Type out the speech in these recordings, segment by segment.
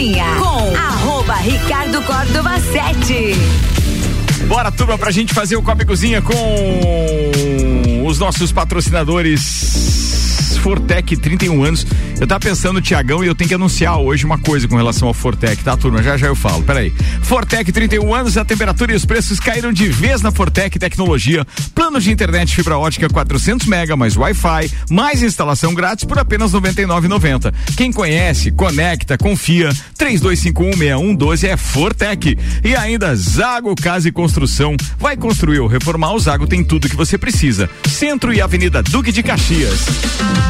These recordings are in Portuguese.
Copecozinha com arroba Ricardo Córdova 7. Bora, turma, pra gente fazer o Copa Cozinha com os nossos patrocinadores Fortec, 31 anos. Eu tava pensando, Tiagão, e eu tenho que anunciar hoje uma coisa com relação ao Fortec, tá, turma? Já já eu falo. Peraí. Fortec, 31 anos, a temperatura e os preços caíram de vez na Fortec Tecnologia. Planos de internet fibra ótica 400 mega, mais Wi-Fi, mais instalação grátis por apenas 99,90. Quem conhece, conecta, confia. 32516112 é Fortec. E ainda Zago Casa e Construção. Vai construir ou reformar, o Zago tem tudo que você precisa. Centro e Avenida Duque de Caxias.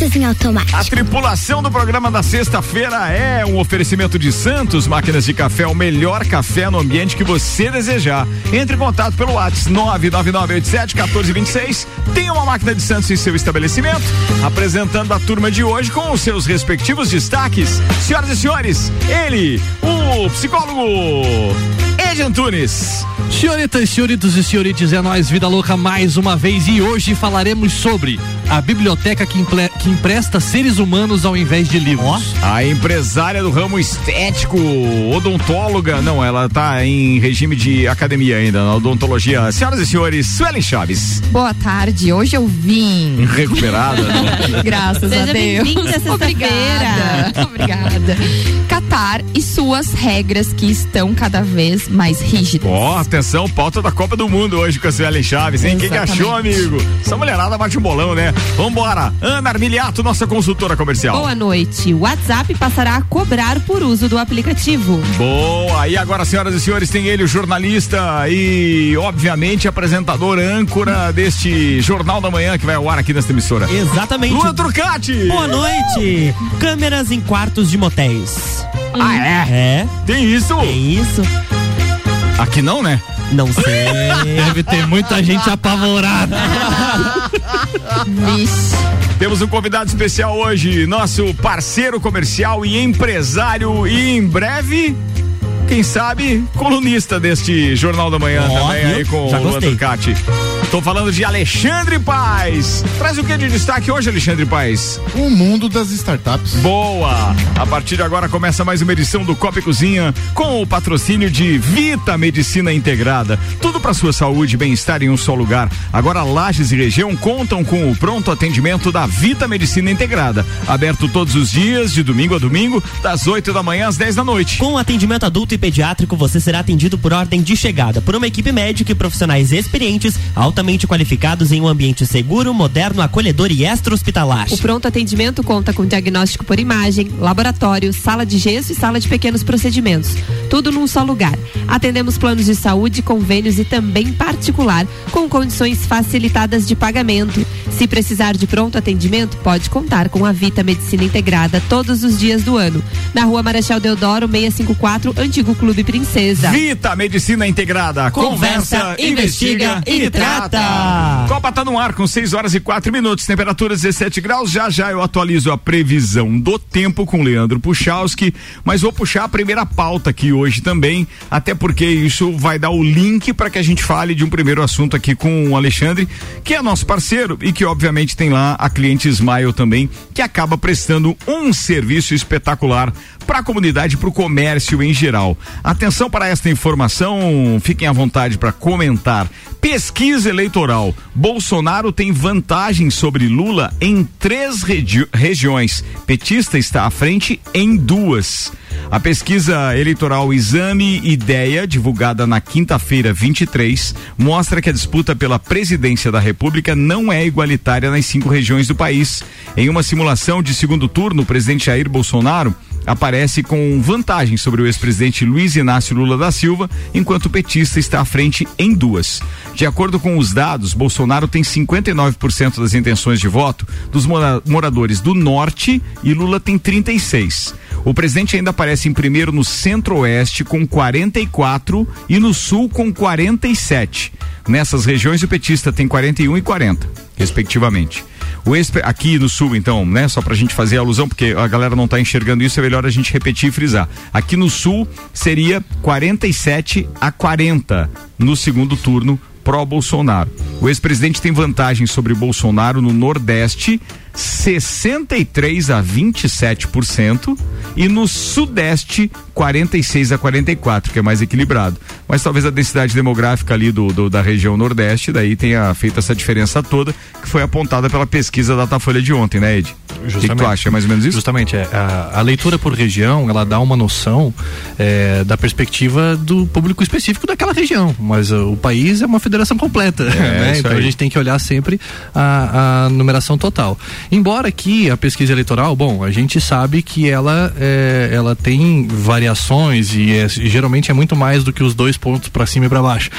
em automático. A tripulação do programa da sexta-feira é um oferecimento de Santos Máquinas de Café, o melhor café no ambiente que você desejar. Entre em contato pelo WhatsApp 999871426. Tem uma máquina de Santos em seu estabelecimento, apresentando a turma de hoje com os seus respectivos destaques. Senhoras e senhores, ele, o psicólogo Ed Antunes. Senhoritas, senhoritos e senhorites, é nós, Vida Louca, mais uma vez e hoje falaremos sobre a biblioteca que, que empresta seres humanos ao invés de livros. Oh. A empresária do ramo estético, odontóloga, não, ela está em regime de academia ainda, na odontologia. Senhoras e senhores, Suelen Chaves. Boa tarde, hoje eu vim. Recuperada. Né? Graças Seja a Deus. Obrigada. Obrigada. Qatar e suas regras que estão cada vez mais rígidas. Ó, oh, atenção, pauta da Copa do Mundo hoje com a Suelen Chaves, hein? Quem achou, amigo? Essa mulherada bate um bolão, né? Vambora. Ana Armiliato, nossa consultora comercial. Boa noite. O WhatsApp passará a cobrar por uso do aplicativo. Boa. E agora, senhoras e senhores, tem ele, o jornalista e, obviamente, apresentador âncora deste Jornal da Manhã que vai ao ar aqui nesta emissora. Exatamente. Luan Trucati. Boa noite. Câmeras em quartos de motéis. Ah, é? É. Tem isso? Tem isso. Aqui não, né? Não sei. Deve ter muita gente apavorada. Temos um convidado especial hoje, nosso parceiro comercial e empresário e em breve quem sabe, colunista deste Jornal da Manhã oh, também viu? aí com Já o Luan Turcati. Tô falando de Alexandre Paz. Traz o que de destaque hoje, Alexandre Paz? O mundo das startups. Boa! A partir de agora começa mais uma edição do Copa e Cozinha com o patrocínio de Vita Medicina Integrada. Tudo para sua saúde e bem-estar em um só lugar. Agora Lages e região contam com o pronto atendimento da Vita Medicina Integrada. Aberto todos os dias, de domingo a domingo, das 8 da manhã às 10 da noite. Com atendimento adulto e pediátrico, você será atendido por ordem de chegada por uma equipe médica e profissionais experientes, altamente qualificados em um ambiente seguro, moderno, acolhedor e extra-hospitalar. O pronto atendimento conta com diagnóstico por imagem, laboratório, sala de gesso e sala de pequenos procedimentos. Tudo num só lugar. Atendemos planos de saúde, convênios e também particular, com condições facilitadas de pagamento. Se precisar de pronto atendimento, pode contar com a Vita Medicina Integrada todos os dias do ano. Na rua Marechal Deodoro, 654, Antigo Clube Princesa. Vita Medicina Integrada. Conversa, Conversa investiga, investiga e trata. Copa tá no ar com 6 horas e 4 minutos, temperatura 17 graus. Já já eu atualizo a previsão do tempo com Leandro Puchalski, mas vou puxar a primeira pauta aqui hoje também, até porque isso vai dar o link para que a gente fale de um primeiro assunto aqui com o Alexandre, que é nosso parceiro e que obviamente tem lá a cliente Smile também, que acaba prestando um serviço espetacular para a comunidade, para o comércio em geral. Atenção para esta informação, fiquem à vontade para comentar. Pesquisa eleitoral. Bolsonaro tem vantagem sobre Lula em três regi regiões. Petista está à frente em duas. A pesquisa eleitoral Exame Ideia, divulgada na quinta-feira 23, mostra que a disputa pela presidência da República não é igualitária nas cinco regiões do país. Em uma simulação de segundo turno, o presidente Jair Bolsonaro aparece com vantagem sobre o ex-presidente Luiz Inácio Lula da Silva, enquanto o petista está à frente em duas. De acordo com os dados, Bolsonaro tem 59% das intenções de voto dos moradores do norte e Lula tem 36. O presidente ainda aparece em primeiro no centro-oeste com 44 e no sul com 47. Nessas regiões o petista tem 41 e 40, respectivamente. O ex, aqui no sul, então, né? Só pra gente fazer alusão, porque a galera não tá enxergando isso, é melhor a gente repetir e frisar. Aqui no sul seria 47 a 40 no segundo turno pró-Bolsonaro. O ex-presidente tem vantagem sobre Bolsonaro no Nordeste, 63 a 27%, e no Sudeste, 46 a 44, que é mais equilibrado. Mas talvez a densidade demográfica ali do, do da região Nordeste, daí tenha feito essa diferença toda, que foi apontada pela pesquisa da Datafolha de ontem, né, Ed? O que, tu acha? É mais ou menos isso? Justamente, é, a, a leitura por região, ela dá uma noção é, da perspectiva do público específico daquela região, mas uh, o país é uma federação completa, é, né? Então aí. a gente tem que olhar sempre a, a, numeração total. Embora aqui a pesquisa eleitoral, bom, a gente sabe que ela, é, ela tem variações e é, geralmente é muito mais do que os dois pontos para cima e para baixo,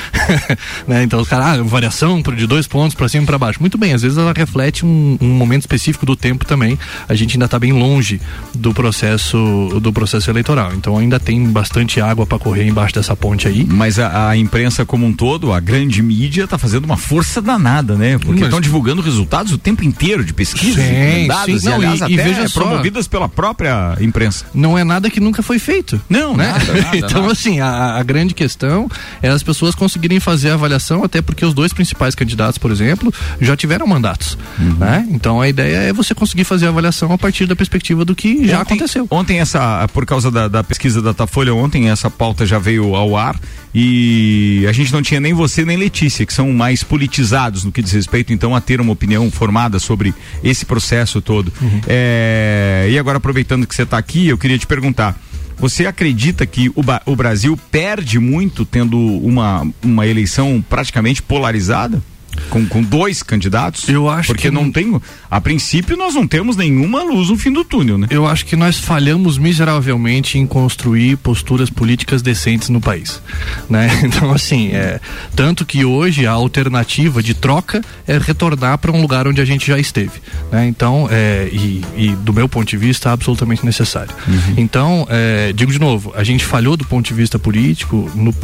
né? Então os caras, ah, variação de dois pontos para cima e para baixo. Muito bem, às vezes ela reflete um, um momento específico do tempo também também, a gente ainda está bem longe do processo do processo eleitoral. Então ainda tem bastante água para correr embaixo dessa ponte aí. Mas a, a, imprensa como um todo, a grande mídia, está fazendo uma força danada, né? Porque estão divulgando resultados o tempo inteiro de pesquisas, sim, dados, sim. Não, e, aliás, e, e veja só, promovidas pela própria imprensa. Não é nada que nunca foi feito. Não, né? Nada, nada, então nada. assim, a, a grande questão é as pessoas conseguirem fazer a avaliação, até porque os dois principais candidatos, por exemplo, já tiveram mandatos, uhum. né? Então a ideia é você conseguir fazer a avaliação a partir da perspectiva do que já ontem, aconteceu. Ontem essa, por causa da, da pesquisa da Datafolha, ontem essa pauta já veio ao ar e a gente não tinha nem você nem Letícia, que são mais politizados no que diz respeito então a ter uma opinião formada sobre esse processo todo. Uhum. É, e agora aproveitando que você está aqui, eu queria te perguntar. Você acredita que o, o Brasil perde muito tendo uma, uma eleição praticamente polarizada? Com, com dois candidatos? Eu acho Porque que não tem. A princípio, nós não temos nenhuma luz no fim do túnel, né? Eu acho que nós falhamos miseravelmente em construir posturas políticas decentes no país. Né? Então, assim, é, tanto que hoje a alternativa de troca é retornar para um lugar onde a gente já esteve. Né? Então, é, e, e, do meu ponto de vista, é absolutamente necessário. Uhum. Então, é, digo de novo, a gente falhou do ponto de vista político, no,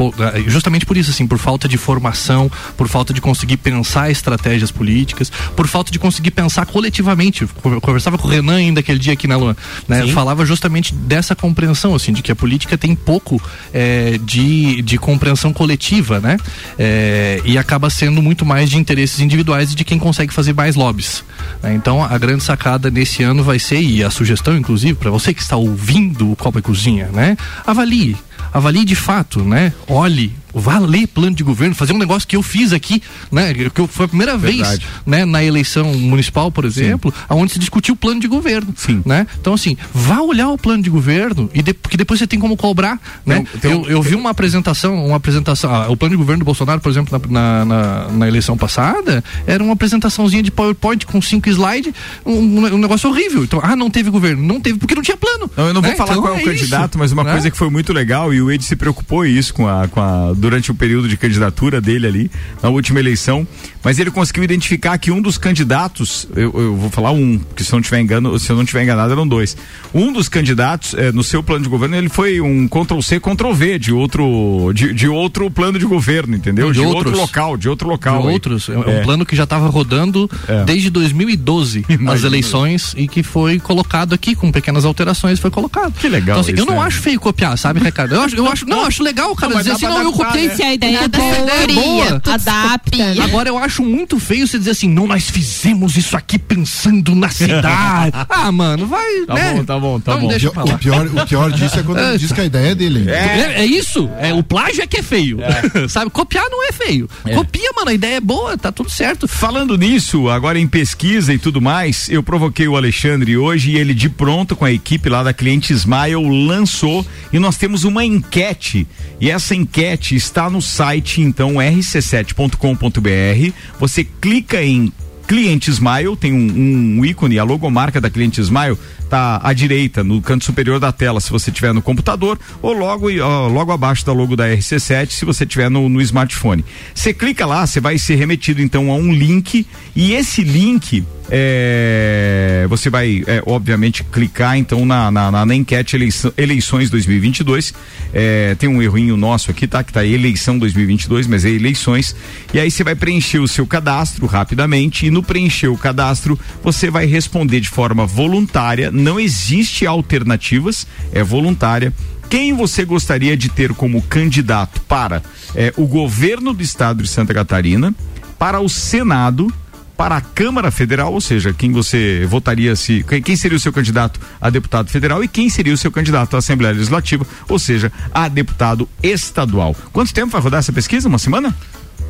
justamente por isso, assim, por falta de formação, por falta de conseguir pensar pensar estratégias políticas, por falta de conseguir pensar coletivamente. Conversava com o Renan ainda aquele dia aqui na Lua, né? Falava justamente dessa compreensão, assim, de que a política tem pouco é, de, de compreensão coletiva, né? É, e acaba sendo muito mais de interesses individuais e de quem consegue fazer mais lobbies. Né? Então, a grande sacada nesse ano vai ser, e a sugestão, inclusive, para você que está ouvindo o Copa e Cozinha, né? Avalie avalie de fato, né? Olhe vá ler plano de governo, fazer um negócio que eu fiz aqui, né? Que foi a primeira Verdade. vez, né? Na eleição municipal, por exemplo, Sim. onde se discutiu o plano de governo, Sim. né? Então assim, vá olhar o plano de governo e de, porque depois você tem como cobrar, né? Tem eu, eu vi uma apresentação, uma apresentação, ah, o plano de governo do Bolsonaro, por exemplo, na, na, na, eleição passada, era uma apresentaçãozinha de PowerPoint com cinco slides, um, um, negócio horrível. Então, ah, não teve governo, não teve porque não tinha plano. Não, eu não né? vou falar então, qual é o é candidato, isso, mas uma né? coisa que foi muito legal e o Ed se preocupou isso com a, com a durante o período de candidatura dele ali, na última eleição, mas ele conseguiu identificar que um dos candidatos, eu, eu vou falar um, que se eu não tiver engano, se eu não tiver enganado, eram dois. Um dos candidatos, é, no seu plano de governo, ele foi um Ctrl C, Ctrl V de outro, de, de outro plano de governo, entendeu? De, de outro local, de outro local. De aí. outros. É, é um é. plano que já estava rodando é. desde 2012 Imagina. as eleições e que foi colocado aqui com pequenas alterações, foi colocado. Que legal. Então, assim, eu não acho feio copiar, sabe, Ricardo? Eu acho, eu acho, não, eu acho legal, cara, não, dizer assim, não, eu copiei. Né? Se a ideia é boa, adapta. Né? Agora eu acho muito feio você dizer assim, não, nós fizemos isso aqui pensando na cidade. ah, mano, vai, tá né? bom, tá bom, tá não, bom. Deixa o, pior, o pior disso é quando ele diz que a ideia é dele. É, é, é isso. É, o plágio é que é feio. É. Sabe? Copiar não é feio. É. Copia, mano, a ideia é boa, tá tudo certo. Falando nisso, agora em pesquisa e tudo mais, eu provoquei o Alexandre hoje e ele de pronto com a equipe lá da Cliente Smile lançou e nós temos uma enquete e essa enquete está no site então rc7.com.br. Você clica em Cliente Smile, tem um, um, ícone, a logomarca da Cliente Smile tá à direita, no canto superior da tela, se você tiver no computador, ou logo, ó, logo abaixo da logo da RC7, se você tiver no, no smartphone. Você clica lá, você vai ser remetido então a um link e esse link é, você vai, é, obviamente, clicar então na, na, na, na enquete eleição, eleições 2022. É, tem um errinho nosso aqui, tá? Que tá eleição 2022, mas é eleições. E aí você vai preencher o seu cadastro rapidamente e no preencher o cadastro você vai responder de forma voluntária. Não existe alternativas, é voluntária quem você gostaria de ter como candidato para é, o governo do estado de Santa Catarina, para o Senado para a Câmara Federal, ou seja, quem você votaria se. Quem seria o seu candidato a deputado federal e quem seria o seu candidato à Assembleia Legislativa, ou seja, a deputado estadual. Quanto tempo vai rodar essa pesquisa? Uma semana?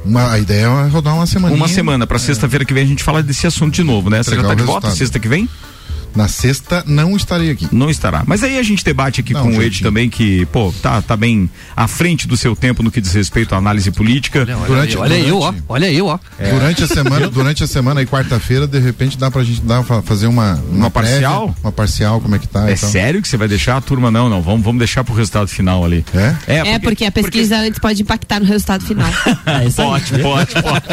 Uma, a ideia é rodar uma semana. Uma semana, para é. sexta-feira que vem a gente fala desse assunto de novo, né? Você já tá de volta sexta que vem? Na sexta não estarei aqui. Não estará. Mas aí a gente debate aqui não, com o Ed também que, pô, tá, tá bem à frente do seu tempo no que diz respeito à análise política. Olha, olha durante, olha durante, eu, ó. Olha eu, ó. É. Durante a semana, durante a semana e quarta-feira, de repente dá pra gente dar, fazer uma uma, uma parcial, prévia, uma parcial, como é que tá? É então. sério que você vai deixar a turma não, não, vamos vamos deixar pro resultado final ali. É? É, porque, é porque a pesquisa porque... antes pode impactar no resultado final. é, pode, pode, pode.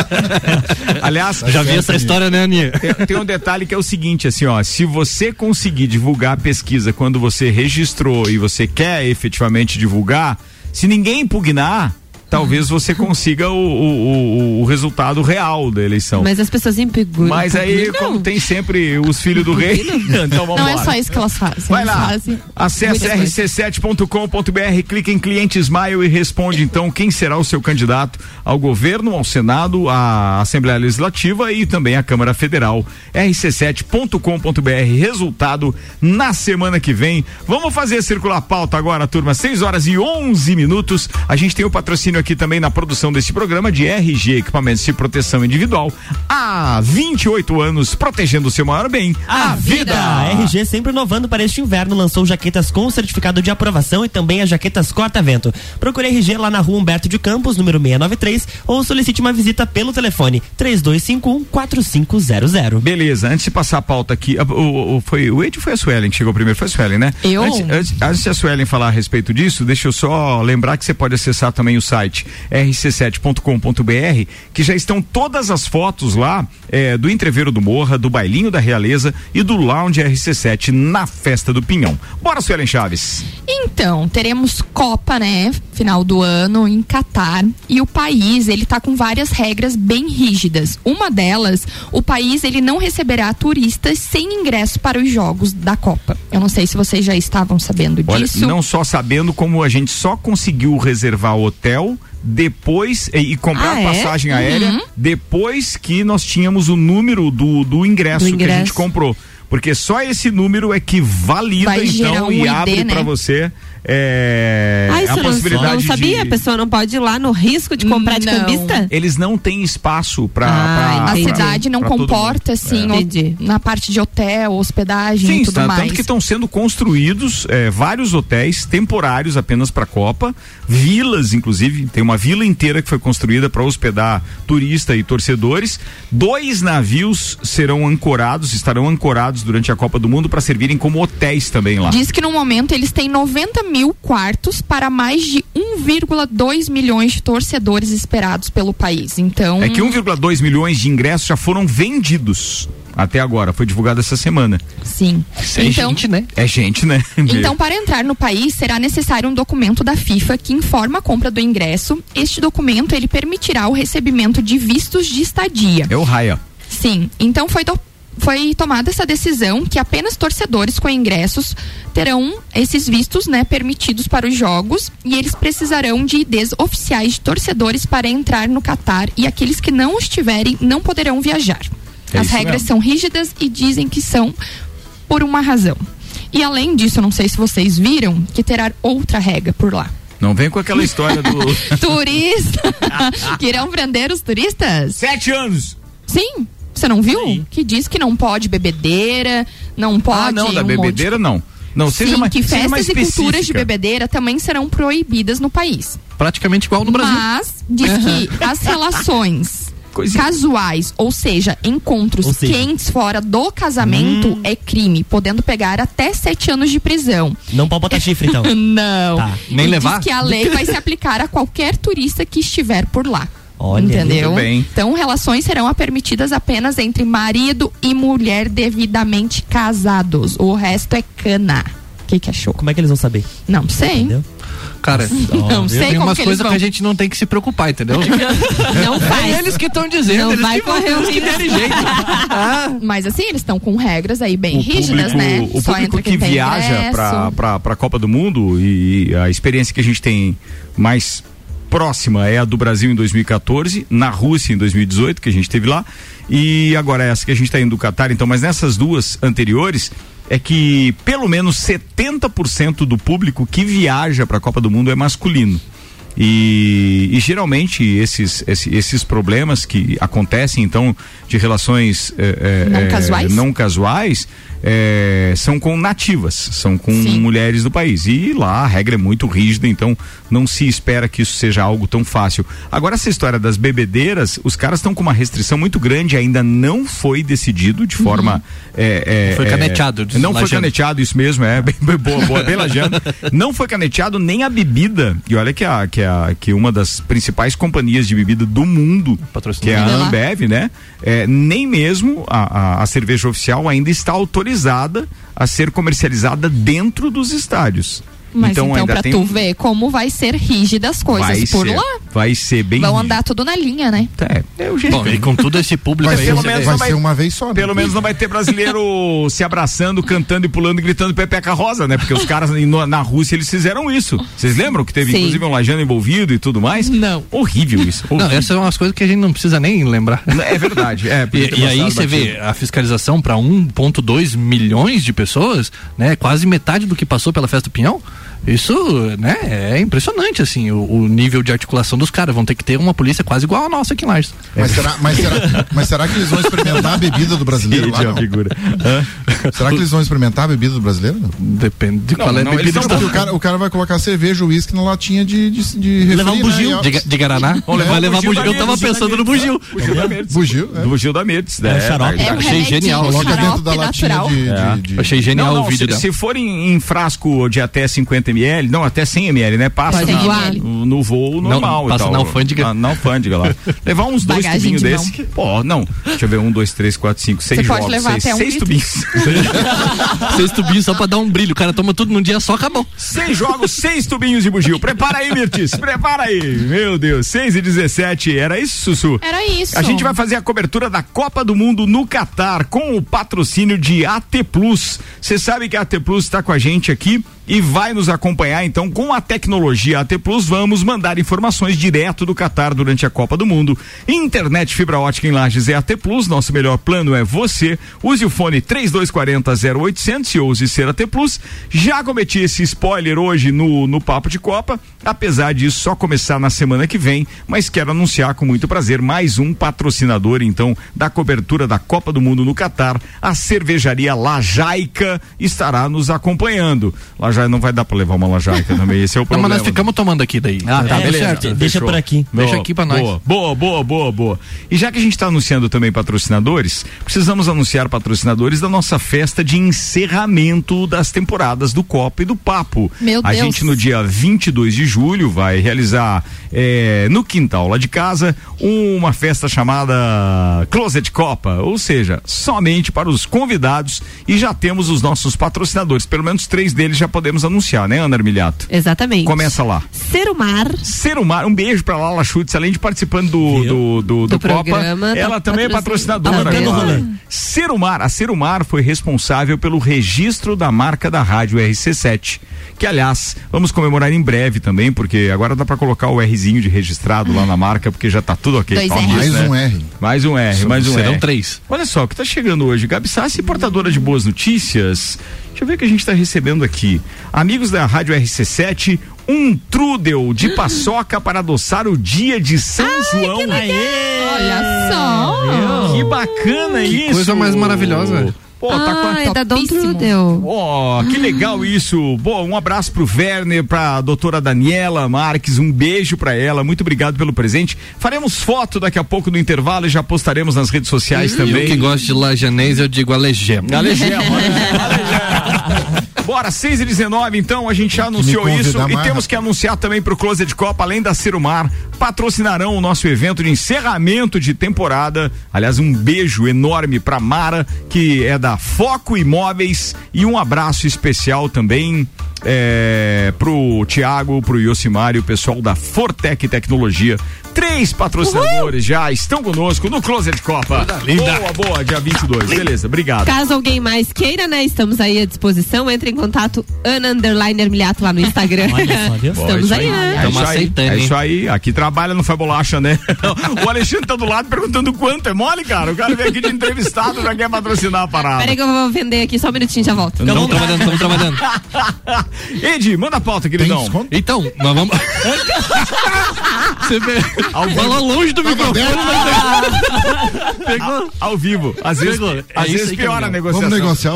Aliás, já vi essa história, né, Aninha? Tem, tem um detalhe que é o seguinte, assim, ó, se você conseguir divulgar a pesquisa quando você registrou e você quer efetivamente divulgar, se ninguém impugnar, talvez você consiga o, o, o, resultado real da eleição. Mas as pessoas impugnam. Mas aí, como tem sempre os filhos do rei, então vamos Não é só isso que elas fazem. Vai lá, acesse rc7.com.br, clique em cliente Smile e responde então quem será o seu candidato ao governo, ao Senado, à Assembleia Legislativa e também à Câmara Federal. rc7.com.br, resultado na semana que vem. Vamos fazer circular a pauta agora, turma, 6 horas e 11 minutos. A gente tem o patrocínio aqui também na produção desse programa de RG Equipamentos de Proteção Individual. Há 28 anos, protegendo o seu maior bem, a, a vida. vida. A RG sempre inovando para este inverno, lançou jaquetas com certificado de aprovação e também as jaquetas corta-vento. Procure RG lá na rua Humberto de Campos, número 693, ou solicite uma visita pelo telefone 3251 4500. Beleza, antes de passar a pauta aqui, o, o, foi, o Ed foi a Suelen que chegou primeiro, foi a Suelen, né? Eu? Antes, antes, antes de a Suelen falar a respeito disso, deixa eu só lembrar que você pode acessar também o site site rc7.com.br, que já estão todas as fotos lá é, do entreveiro do Morra, do bailinho da Realeza e do Lounge RC7 na festa do Pinhão. Bora, Suelen Chaves. Então, teremos Copa, né? Final do ano em Catar e o país, ele tá com várias regras bem rígidas. Uma delas, o país ele não receberá turistas sem ingresso para os jogos da Copa. Eu não sei se vocês já estavam sabendo Olha, disso. Não só sabendo como a gente só conseguiu reservar hotel depois e, e comprar ah, é? passagem aérea uhum. depois que nós tínhamos o número do, do ingresso, do ingresso. que a gente comprou. Porque só esse número é que valida Vai então um e ID, abre né? para você é, ah, a possibilidade não, não sabia? De... A pessoa não pode ir lá no risco de comprar de cambista? Eles não têm espaço para. Ah, a cidade não comporta, assim, é. na parte de hotel, hospedagem Sim, e tudo tá, mais. Tanto que estão sendo construídos é, vários hotéis temporários apenas para a Copa, vilas, inclusive, tem uma vila inteira que foi construída para hospedar turista e torcedores. Dois navios serão ancorados, estarão ancorados durante a Copa do Mundo para servirem como hotéis também lá. Diz que no momento eles têm 90 mil quartos para mais de 1,2 milhões de torcedores esperados pelo país. Então. É que 1,2 milhões de ingressos já foram vendidos até agora, foi divulgado essa semana. Sim. É então, gente, né? É gente, né? Então, para entrar no país, será necessário um documento da FIFA que informa a compra do ingresso. Este documento, ele permitirá o recebimento de vistos de estadia. É o raia. Sim. Então, foi do foi tomada essa decisão que apenas torcedores com ingressos terão esses vistos, né, permitidos para os jogos e eles precisarão de IDs oficiais de torcedores para entrar no Catar e aqueles que não estiverem não poderão viajar. É As regras mesmo. são rígidas e dizem que são por uma razão. E além disso, não sei se vocês viram que terá outra regra por lá. Não vem com aquela história do. Turista! que irão prender os turistas? Sete anos! Sim, você não viu? Sim. Que diz que não pode bebedeira, não pode. Ah, não, da um bebedeira não. Não, Sim, seja mais, que festas mais e culturas de bebedeira também serão proibidas no país. Praticamente igual no Brasil. Mas diz uhum. que as relações Coisa... Casuais, ou seja, encontros Ou seja. quentes fora do casamento Hum. é crime, podendo pegar até sete anos de prisão. Não pode botar chifre, então. Não. Tá. Nem E levar? Diz que a lei vai se aplicar a qualquer turista que estiver por lá. Olha, Entendeu? Então, relações serão permitidas apenas entre marido e mulher devidamente casados. O resto é cana. O que, que achou? Como é que eles vão saber? Não sei. Entendeu? Cara, Não sei tem como umas coisas vão. que a gente não tem que se preocupar, entendeu? Não É faz. eles que estão dizendo, Não eles vai que vão correr o eles que derem jeito. Mas assim, eles estão com regras aí bem o rígidas, público, né? O Só público que viaja para pra, pra Copa do Mundo e a experiência que a gente tem mais próxima é a do Brasil em 2014, na Rússia em 2018, que a gente teve lá, e agora essa que a gente está indo do Catar, então, mas nessas duas anteriores é que pelo menos 70% do público que viaja para a Copa do Mundo é masculino. E, e geralmente esses, esse- esses problemas que acontecem então de relações eh, Não eh, casuais? não casuais eh, são com nativas, são com Sim. mulheres do país. E lá a regra é muito rígida, então não se espera que isso seja algo tão fácil. Agora, essa história das bebedeiras, os caras estão com uma restrição muito grande, ainda não foi decidido de forma. eh, eh, Foi eh, caneteado, diz Não foi Lajano. caneteado, isso mesmo, é. Bem, bem boa, boa, bem lajando. Não foi caneteado nem a bebida. E olha que, a, que, a, que uma das principais companhias de bebida do mundo, que é a. Ambev, né? É, nem mesmo a, a, a cerveja oficial ainda está autorizada a ser comercializada dentro dos estádios. Mas então, ainda pra tem tu ver como vai ser rígida as coisas vai por ser, lá. Vai ser bem. Vão rígido. andar tudo na linha, né? É, é o jeito. Bom, e com todo esse público Vai aí, pelo menos vai não vai- ser uma vez só. né? Pelo menos não vai ter brasileiro se abraçando, cantando e pulando e gritando Pepeca Rosa, né? Porque os caras na Rússia eles fizeram isso. Vocês lembram que teve Sim. inclusive um lajano envolvido e tudo mais? Não. Horrível isso. Não, horrível. essas são as coisas que a gente não precisa nem lembrar. É verdade. É, E, e aí você vê a fiscalização para 1,2 milhões de pessoas, né? Quase metade do que passou pela festa do Pinhão. Isso, né? É impressionante, assim, o, o nível de articulação dos caras. Vão ter que ter uma polícia quase igual a nossa aqui em Lages. Mas será, mas, será, mas será que eles vão experimentar a bebida do brasileiro lá? Rede, a Não? figura. Será que eles vão experimentar a bebida do brasileiro? Não? Depende de Não, qual é a não, bebida não- tá- Porque o cara, o cara vai colocar cerveja, uísque na latinha de, de, de refri, Levar um né? bugio. Ó, De, de Guaraná? Levar Vai o levar bugio Eu tava pensando no bugio. Bugio da. Bugio, é. Bugio da Mirtz, É, né? xarope. É um Achei genial. Coloca dentro xarope da latinha de, É. Achei genial Não, não, o vídeo se, dela. se for em, em frasco de até 50 ml, não, até 100 ml, né? Passa na- no, no voo Não, normal. e passa tal. na alfândega. Na, na alfândega lá. Levar uns dois Bagagem tubinhos de desse. Pô, não. Deixa eu ver, um, dois, três, quatro, cinco, seis Você pode jogos. levar seis, até um seis litro. tubinhos. Seis tubinhos só pra dar um brilho. O cara toma tudo num dia só, acabou. Seis jogos, seis tubinhos de bugio. Prepara aí, Mirtis. Prepara aí. Meu Deus, 6 e 17. Era isso, Sussu? Era isso. A gente vai fazer a cobertura da Copa do Mundo no Catar com o patrocínio de AT Plus. Você sabe que a AT Plus está com a gente aqui e vai nos acompanhar então com a tecnologia AT Plus. Vamos mandar informações direto do Catar durante a Copa do Mundo. Internet fibra ótica em Lages é AT Plus. Nosso melhor plano é você. Use o fone 3240 0800 e ouse ser AT Plus. Já cometi esse spoiler hoje no, no Papo de Copa, apesar disso só começar na semana que vem, mas quero anunciar com muito prazer mais um patrocinador então da cobertura da Copa do Mundo no Catar. A cervejaria Lajaica estará nos acompanhando. Lajaica não vai dar para levar uma Lajaica também, esse é o Não, problema. mas nós ficamos tomando aqui daí. Ah, tá, É, beleza. certo. Deixa Fechou. por aqui. Boa, Deixa aqui pra nós. Boa, boa, boa, boa, boa. E já que a gente está anunciando também patrocinadores, precisamos anunciar patrocinadores da nossa festa de encerramento das temporadas do Copa e do Papo. Meu a Deus. gente no dia 22 de julho vai realizar eh, no quintal lá de casa uma festa chamada Closet Copa, ou seja, somente para os convidados e já temos os nossos patrocinadores, pelo menos três deles já podemos anunciar, né, Ana Armiliato? Exatamente. Começa lá. Serumar. Serumar, um beijo pra Lala Schutz, além de participando do, do, do, do Copa, programa, ela tá também é patrocin- patrocinadora. tá. Serumar, a Serumar foi responsável pelo registro da marca da rádio RC7, que aliás, vamos comemorar em breve também, porque agora dá pra colocar o Rzinho de registrado lá na marca, porque já tá tudo ok. Dois Tá nisso, Mais né? um R. Mais um R, mais um Serão R. três. Olha só, o que tá chegando hoje, Gabi Sassi, portadora de boas notícias. Deixa eu ver o que a gente tá recebendo aqui. Amigos da Rádio RC7, um trudel de paçoca para adoçar o dia de São João. Olha só. Que bacana isso. coisa mais maravilhosa. Pô, tá com ah, é da Dom. Trudel. Ó, que legal isso. Bom, um abraço pro Werner, pra doutora Daniela Marques, um beijo pra ela. Muito obrigado pelo presente. Faremos foto daqui a pouco no intervalo e já postaremos nas redes sociais Eu também. que gosto de lajanês, eu digo alejema. Alejema, alejema. Bora, 6 e 19 então, a gente já anunciou isso e mais, temos que anunciar também pro Closet Copa, além da Serumar, patrocinarão o nosso evento de encerramento de temporada. Aliás, um beijo enorme pra Mara, que é da Foco Imóveis, e um abraço especial também é, pro Tiago, pro Yosimar e o pessoal da Fortec Tecnologia. Três patrocinadores já estão conosco no Closet Copa. Boa, boa, dia 22. Beleza, obrigado. Caso alguém mais queira, né? Estamos aí à disposição. Entre em contato Ana Underline Ermiliato lá no Instagram. Olha? Estamos aí, né? É Tamo isso aí, aceitando, é isso aí. Aqui trabalha no Foi Bolacha, né? o Alexandre tá do lado perguntando quanto. É mole, cara? O cara veio aqui de entrevistado já quer patrocinar a parada. Peraí que eu vou vender aqui só um minutinho, já volto. Estamos trabalhando, estamos trabalhando. Edi, manda a pauta, queridão. Então, nós vamos. Você vê, fala longe do microfone, mas pegou. Ao vivo. Às vezes, Pegou. É às isso vezes é piora a negociação. Vamos negociar?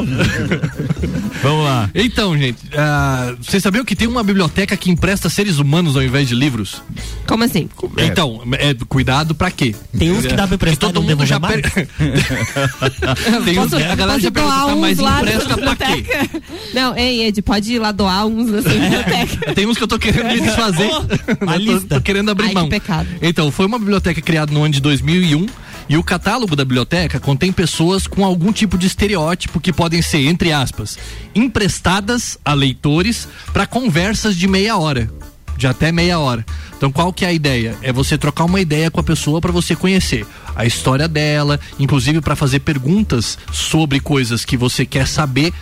Vamos lá. Então, gente, ah, vocês sabiam que tem uma biblioteca que empresta seres humanos ao invés de livros? Como assim? É. Então, é, cuidado pra quê? Tem uns que dá pra emprestar todo e não mundo já per... tem uns, Posso- a galera posso já pergunta, doar tá, uns mas empresta pra quê? Não, ei, Ed, pode ir lá doar uns assim, na biblioteca. Tem uns que eu tô querendo me desfazer. Eu tô- lista. tô, querendo abrir Ai, que mão. pecado. Então, foi uma biblioteca criada no ano de 2001 e o catálogo da biblioteca contém pessoas com algum tipo de estereótipo que podem ser, entre aspas, emprestadas a leitores para conversas de meia hora. De até meia hora. Então, qual que é a ideia? É você trocar uma ideia com a pessoa para você conhecer a história dela, inclusive para fazer perguntas sobre coisas que você quer saber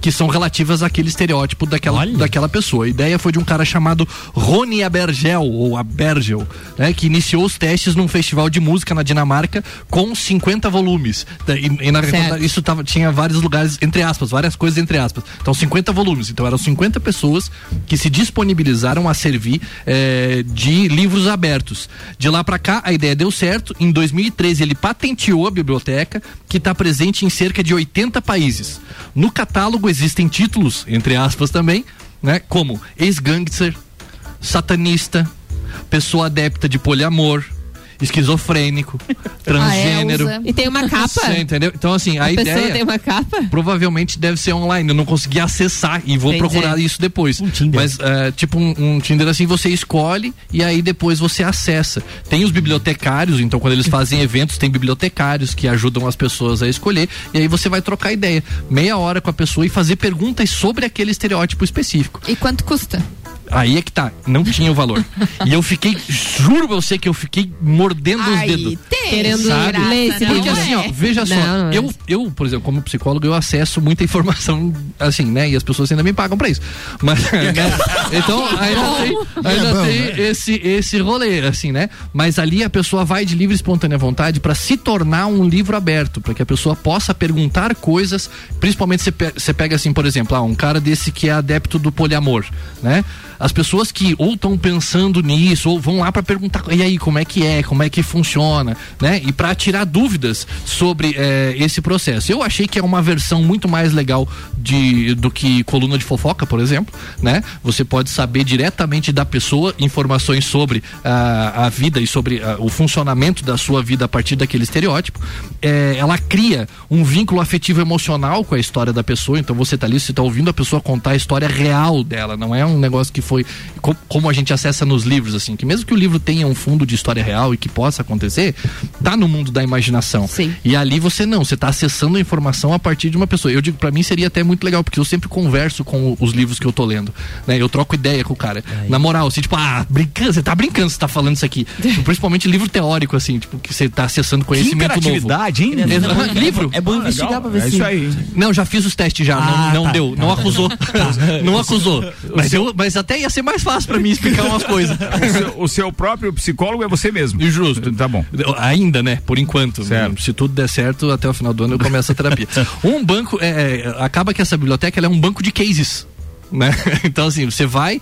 que são relativas àquele estereótipo daquela, Olha. daquela pessoa. A ideia foi de um cara chamado Rony Abergel, ou Abergel, né, que iniciou os testes num festival de música na Dinamarca com 50 volumes. Da- E, e na isso tava, tinha vários lugares, entre aspas, várias coisas entre aspas. Então, 50 volumes. Então, eram 50 pessoas que se disponibilizaram a servir eh, de livros abertos. De lá para cá, a ideia deu certo. Em 2013, ele patenteou a biblioteca, que está presente em cerca de 80 países. No catálogo existem títulos, entre aspas também, né? Como ex-gangster, satanista, pessoa adepta de poliamor, esquizofrênico, transgênero. usa. E tem uma capa? Você entendeu? Então, assim, a, A pessoa ideia tem uma capa? provavelmente deve ser online. Eu não consegui acessar e vou Entendi. procurar isso depois. Um Tinder. Mas, é, tipo, um, um Tinder assim, você escolhe e aí depois você acessa. Tem os bibliotecários, então quando eles fazem eventos, tem bibliotecários que ajudam as pessoas a escolher. E aí você vai trocar ideia. Meia hora com a pessoa e fazer perguntas sobre aquele estereótipo específico. E quanto custa? Aí é que tá, não tinha o valor. e eu fiquei, juro pra você que eu fiquei mordendo os dedos. Querendo Sabe? ler esse Não Porque assim, ó, é. veja só, Não, não é. eu, eu, por exemplo, como psicólogo, eu acesso muita informação, assim, né? E as pessoas ainda me pagam pra isso. Mas, né? Então, ainda tem, ainda É bom, tem né? esse, esse rolê, assim, né? Mas ali a pessoa vai de livre e espontânea vontade pra se tornar um livro aberto, pra que a pessoa possa perguntar coisas, principalmente você pega assim, por exemplo, ah, um cara desse que é adepto do poliamor, né? As pessoas que ou estão pensando nisso, ou vão lá pra perguntar, e aí, como é que é, como é que funciona, né? E pra tirar dúvidas sobre eh, esse processo. Eu achei que é uma versão muito mais legal de, do que coluna de fofoca, por exemplo, né? Você pode saber diretamente da pessoa informações sobre ah, a vida e sobre ah, o funcionamento da sua vida a partir daquele estereótipo. Eh, ela cria um vínculo afetivo emocional com a história da pessoa, então você tá ali, você tá ouvindo a pessoa contar a história real dela, não é um negócio que foi co- como a gente acessa nos livros, assim, que mesmo que o livro tenha um fundo de história real e que possa acontecer, tá no mundo da imaginação. Sim. E ali você não, você tá acessando a informação a partir de uma pessoa. Eu digo, pra mim seria até muito legal, porque eu sempre converso com os livros que eu tô lendo, né? Eu troco ideia com o cara. Na moral, assim, tipo, ah, brincando, você tá brincando, você tá falando isso aqui. Principalmente livro teórico, assim, tipo, que você tá acessando Que conhecimento novo. interatividade, hein? Exato. livro? É bom investigar pra ver É se. isso aí. Não, já fiz os testes já, Ah, não, não tá. deu, não acusou. não acusou. Mas, eu, mas até ia ser mais fácil pra mim explicar umas coisas. O seu, o seu próprio psicólogo é você mesmo. E justo. Tá bom. Ainda, né? Por enquanto. Certo. Se tudo der certo, até o final do ano eu começo a terapia. um banco, é, é, acaba que essa biblioteca ela é um banco de cases. Né? Então, assim, você vai, uh,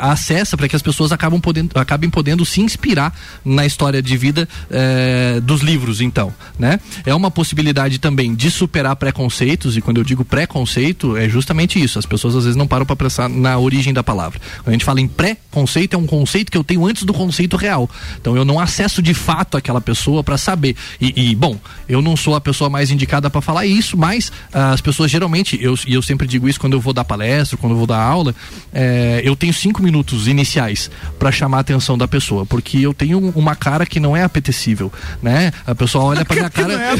acessa para que as pessoas acabam podendo, acabem podendo se inspirar na história de vida uh, dos livros, então, né? É uma possibilidade também de superar preconceitos, e quando eu digo preconceito, é justamente isso. As pessoas às vezes não param para pensar na origem da palavra. Quando a gente fala em pré-conceito, é um conceito que eu tenho antes do conceito real. Então, eu não acesso de fato aquela pessoa para saber. E, e, bom, eu não sou a pessoa mais indicada para falar isso, mas uh, as pessoas geralmente, eu, e eu sempre digo isso quando eu vou dar palestra, quando eu vou dar aula, é, eu tenho cinco minutos iniciais para chamar a atenção da pessoa, porque eu tenho uma cara que não é apetecível, né? A pessoa olha para minha cara. É,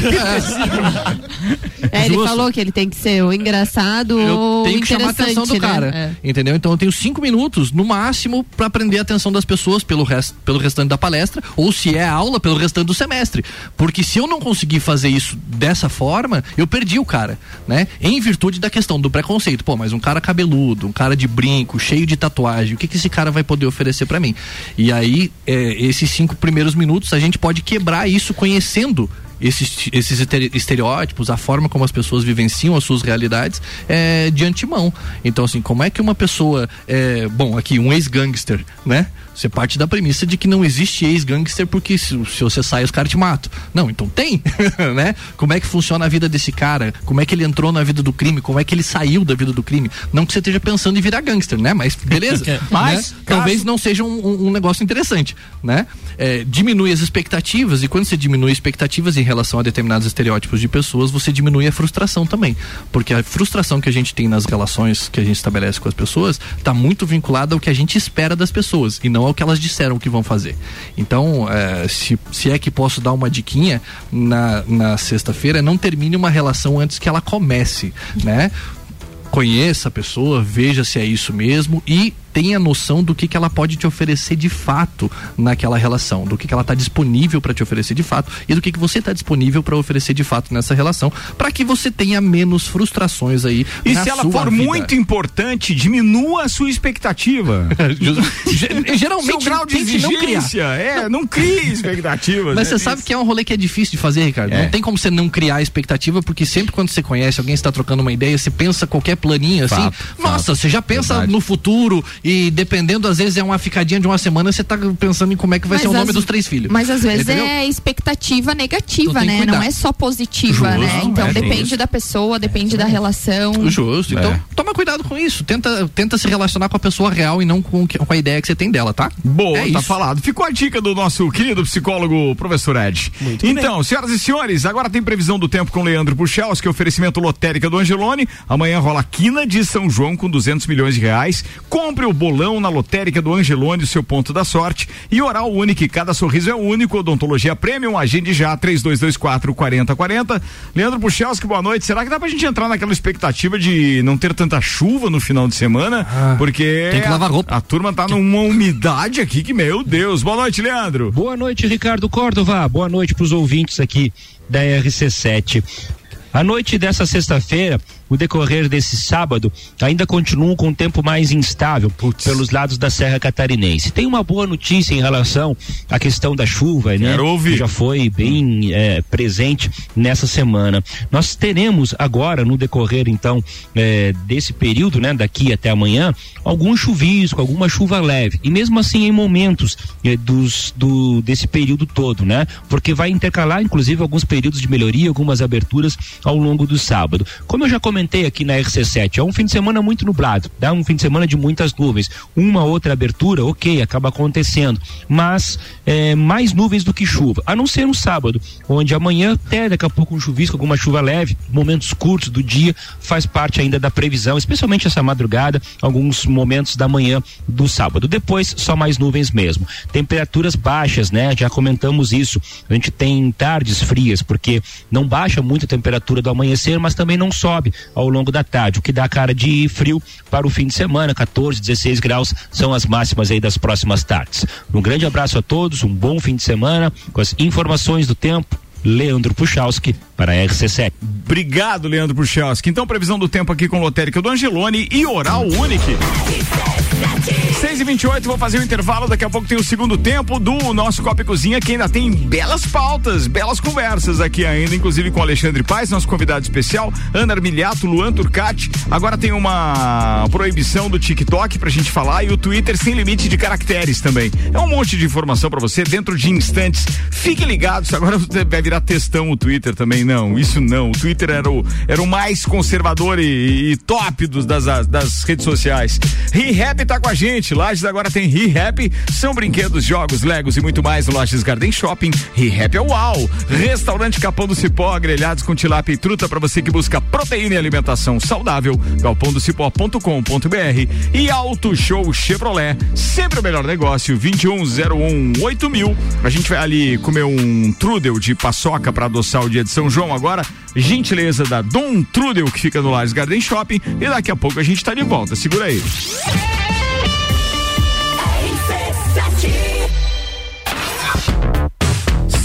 é, ele falou que ele tem que ser o engraçado eu ou tenho que chamar a atenção do né? cara, É. entendeu? Então eu tenho cinco minutos no máximo para prender a atenção das pessoas pelo resto, pelo restante da palestra, ou se é aula pelo restante do semestre, porque se eu não conseguir fazer isso dessa forma, eu perdi o cara, né? Em virtude da questão do preconceito, pô, mas um cara cabeludo, um cara de brinco, cheio de tatuagem, o que que esse cara vai poder oferecer para mim? E aí, é, esses cinco primeiros minutos a gente pode quebrar isso conhecendo esses, esses estere- estereótipos, a forma como as pessoas vivenciam as suas realidades é, de antemão. Então, assim, como é que uma pessoa, é, bom, aqui, um ex-gangster, né? Você parte da premissa de que não existe ex-gangster porque se, se você sai, os caras te matam. Não, então tem, né? Como é que funciona a vida desse cara? Como é que ele entrou na vida do crime? Como é que ele saiu da vida do crime? Não que você esteja pensando em virar gangster, né? Mas beleza. Mas, né? talvez não seja um, um- um negócio interessante, né? É, diminui as expectativas e quando você diminui expectativas em relação a determinados estereótipos de pessoas, você diminui a frustração também, porque a frustração que a gente tem nas relações que a gente estabelece com as pessoas está muito vinculada ao que a gente espera das pessoas e não ao que elas disseram que vão fazer. Então, é, se, se é que posso dar uma diquinha na, na sexta-feira, não termine uma relação antes que ela comece, né? conheça a pessoa, veja se é isso mesmo e tenha noção do que, que ela pode te oferecer de fato naquela relação, do que, que ela está disponível para te oferecer de fato e do que, que você está disponível para oferecer de fato nessa relação, para que você tenha menos frustrações aí. E se ela for vida. muito importante, diminua a sua expectativa. Ge- Geralmente Seu grau de tente não criar. exigência, é, não crie expectativas. Mas né? você sabe que é um rolê que é difícil de fazer, Ricardo. É. Não tem como você não criar expectativa, porque sempre quando você conhece alguém está trocando uma ideia, você pensa qualquer planinho assim. Fato, nossa, fato. você já pensa Verdade. no futuro e dependendo, às vezes é uma ficadinha de uma semana, você tá pensando em como é que vai Mas ser o nome dos três filhos. Mas às vezes Entendeu? é expectativa negativa, Então que né? Não é só positiva, Justo, né? Então é, depende justo. da pessoa, depende da relação. Justo. Então, É. toma cuidado com isso. Tenta, tenta se relacionar com a pessoa real e não com, com a ideia que você tem dela, tá? Boa, É tá isso. falado. Ficou a dica do nosso querido psicólogo, professor Ed. então, senhoras e senhores, agora tem previsão do tempo com Leandro Puchalski, oferecimento lotérica do Angelone. Amanhã rola quina de São João com 200 milhões de reais. Compre o bolão na lotérica do Angelone, seu ponto da sorte. E Oral Único, cada sorriso é único. Odontologia Premium, agende já, 3224 4040. Leandro Puchalski, boa noite. Será que dá pra gente entrar naquela expectativa de não ter tanta chuva no final de semana? Porque Ah, tem que lavar roupa. a turma tá numa umidade aqui que, meu Deus. Boa noite, Leandro. Boa noite, Ricardo Córdova. Boa noite para os ouvintes aqui da RC7. A noite dessa sexta-feira, o decorrer desse sábado, ainda continua com um tempo mais instável pelos lados da Serra Catarinense. Tem uma boa notícia em relação à questão da chuva, né? Que já foi bem eh, presente nessa semana. Nós teremos agora, no decorrer, então, eh, desse período, né, daqui até amanhã, algum chuvisco, alguma chuva leve. E mesmo assim, em momentos eh, dos, do, desse período todo, né? Porque vai intercalar, inclusive, alguns períodos de melhoria, algumas aberturas ao longo do sábado. Como eu já comentei aqui na RC7, é um fim de semana muito nublado, dá um fim de semana de muitas nuvens. Uma outra abertura, ok, acaba acontecendo, mas é, mais nuvens do que chuva, a não ser no sábado, onde amanhã até daqui a pouco um chuvisco, alguma chuva leve, momentos curtos do dia, faz parte ainda da previsão, especialmente essa madrugada, alguns momentos da manhã do sábado. Depois, só mais nuvens mesmo. Temperaturas baixas, né? Já comentamos isso. A gente tem tardes frias, porque não baixa muito a temperatura do amanhecer, mas também não sobe ao longo da tarde, o que dá cara de frio para o fim de semana, 14, 16 graus são as máximas aí das próximas tardes. Um grande abraço a todos, um bom fim de semana, com as informações do tempo. Leandro Puchalski para a RC7. Obrigado, Leandro Puchalski. Então, previsão do tempo aqui com lotérica do Angelone e Oral Único. 6 e 28 vou fazer o intervalo. Daqui a pouco tem o segundo tempo do nosso Copa e Cozinha, que ainda tem belas pautas, belas conversas aqui ainda, inclusive com Alexandre Paes, nosso convidado especial, Ana Armiliato, Luan Turcati. Agora tem uma proibição do TikTok pra gente falar e o Twitter sem limite de caracteres também. É um monte de informação para você dentro de instantes. Fique ligado, agora vai virar textão o Twitter também. Não, isso não. O Twitter era o, era o mais conservador e, e top dos, das, das redes sociais. ReHap tá com a gente. Lages agora tem ReHap. São brinquedos, jogos, legos e muito mais no Lages Garden Shopping. ReHap é uau! Restaurante Capão do Cipó, grelhados com tilápia e truta para você que busca proteína e alimentação saudável. galpondocipó.com.br e Auto Show Chevrolet. Sempre o melhor negócio. 2101 8000. A gente vai ali comer um trudel de paçoca para adoçar o dia de São João agora. Gentileza da Dom Trudel, que fica no Lages Garden Shopping. E daqui a pouco a gente tá de volta. Segura aí.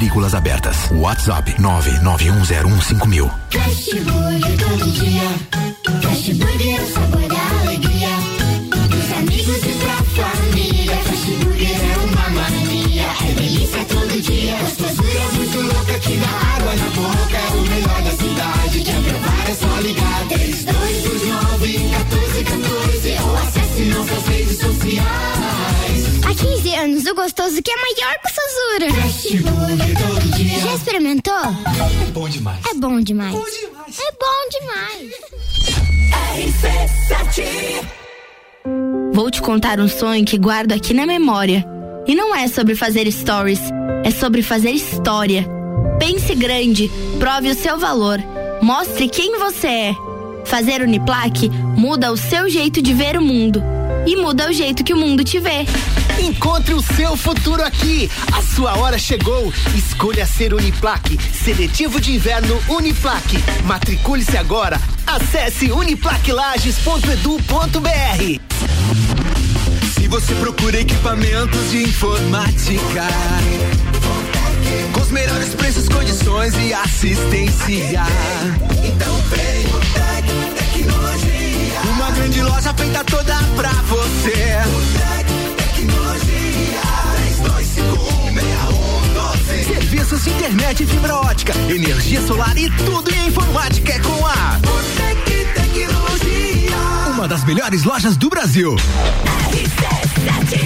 Matrículas abertas. WhatsApp 991015000. Fast todo dia. Fast é o sabor da alegria. Dos amigos e família. É uma mania. É delícia todo dia. Gostosura muito que dá água na boca. É o melhor da cidade. É só ligar. 3229 1414 ou acesse nossas redes sociais. Há 15 anos, o gostoso que é maior que o Sazura. Já experimentou? É bom demais. É bom demais. É bom demais. RC7 Vou te contar um sonho que guardo aqui na memória. E não é sobre fazer stories, é sobre fazer história. Pense grande, prove o seu valor, mostre quem você é. Fazer Uniplaque muda o seu jeito de ver o mundo e muda o jeito que o mundo te vê. Encontre o seu futuro aqui. A sua hora chegou. Escolha ser Uniplaque. Seletivo de inverno Uniplaque. Matricule-se agora. Acesse uniplaquilages.edu.br. Se você procura equipamentos de informática, com os melhores preços, condições e assistência, então vem o Tec Tecnologia. Uma grande loja feita toda pra você. Serviços de internet e fibra ótica, energia solar e tudo em informática é com a Tec Tecnologia. uma das melhores lojas do Brasil.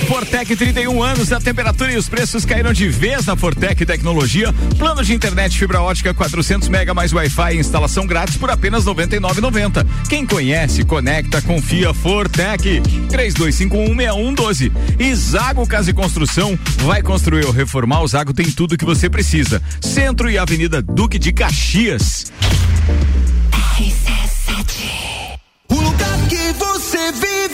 Fortec 31 anos, a temperatura e os preços caíram de vez na Fortec Tecnologia. Plano de internet fibra ótica 400 mega mais Wi-Fi e instalação grátis por apenas 99,90. Quem conhece, conecta, confia Fortec 32516112. E Zago Casa e Construção vai construir ou reformar. O Zago tem tudo que você precisa. Centro e Avenida Duque de Caxias. O lugar que você vive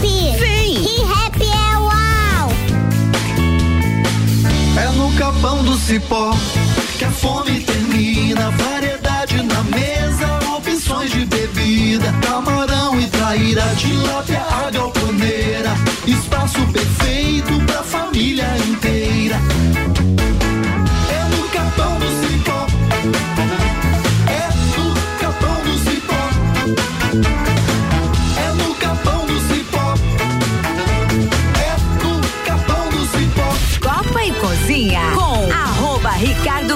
Vem. ReHap é uau. É no capão do cipó que a fome termina. Variedade na mesa, opções de bebida. Camarão e traíra, tilápia, a galponeira. Espaço perfeito pra família inteira. É no capão do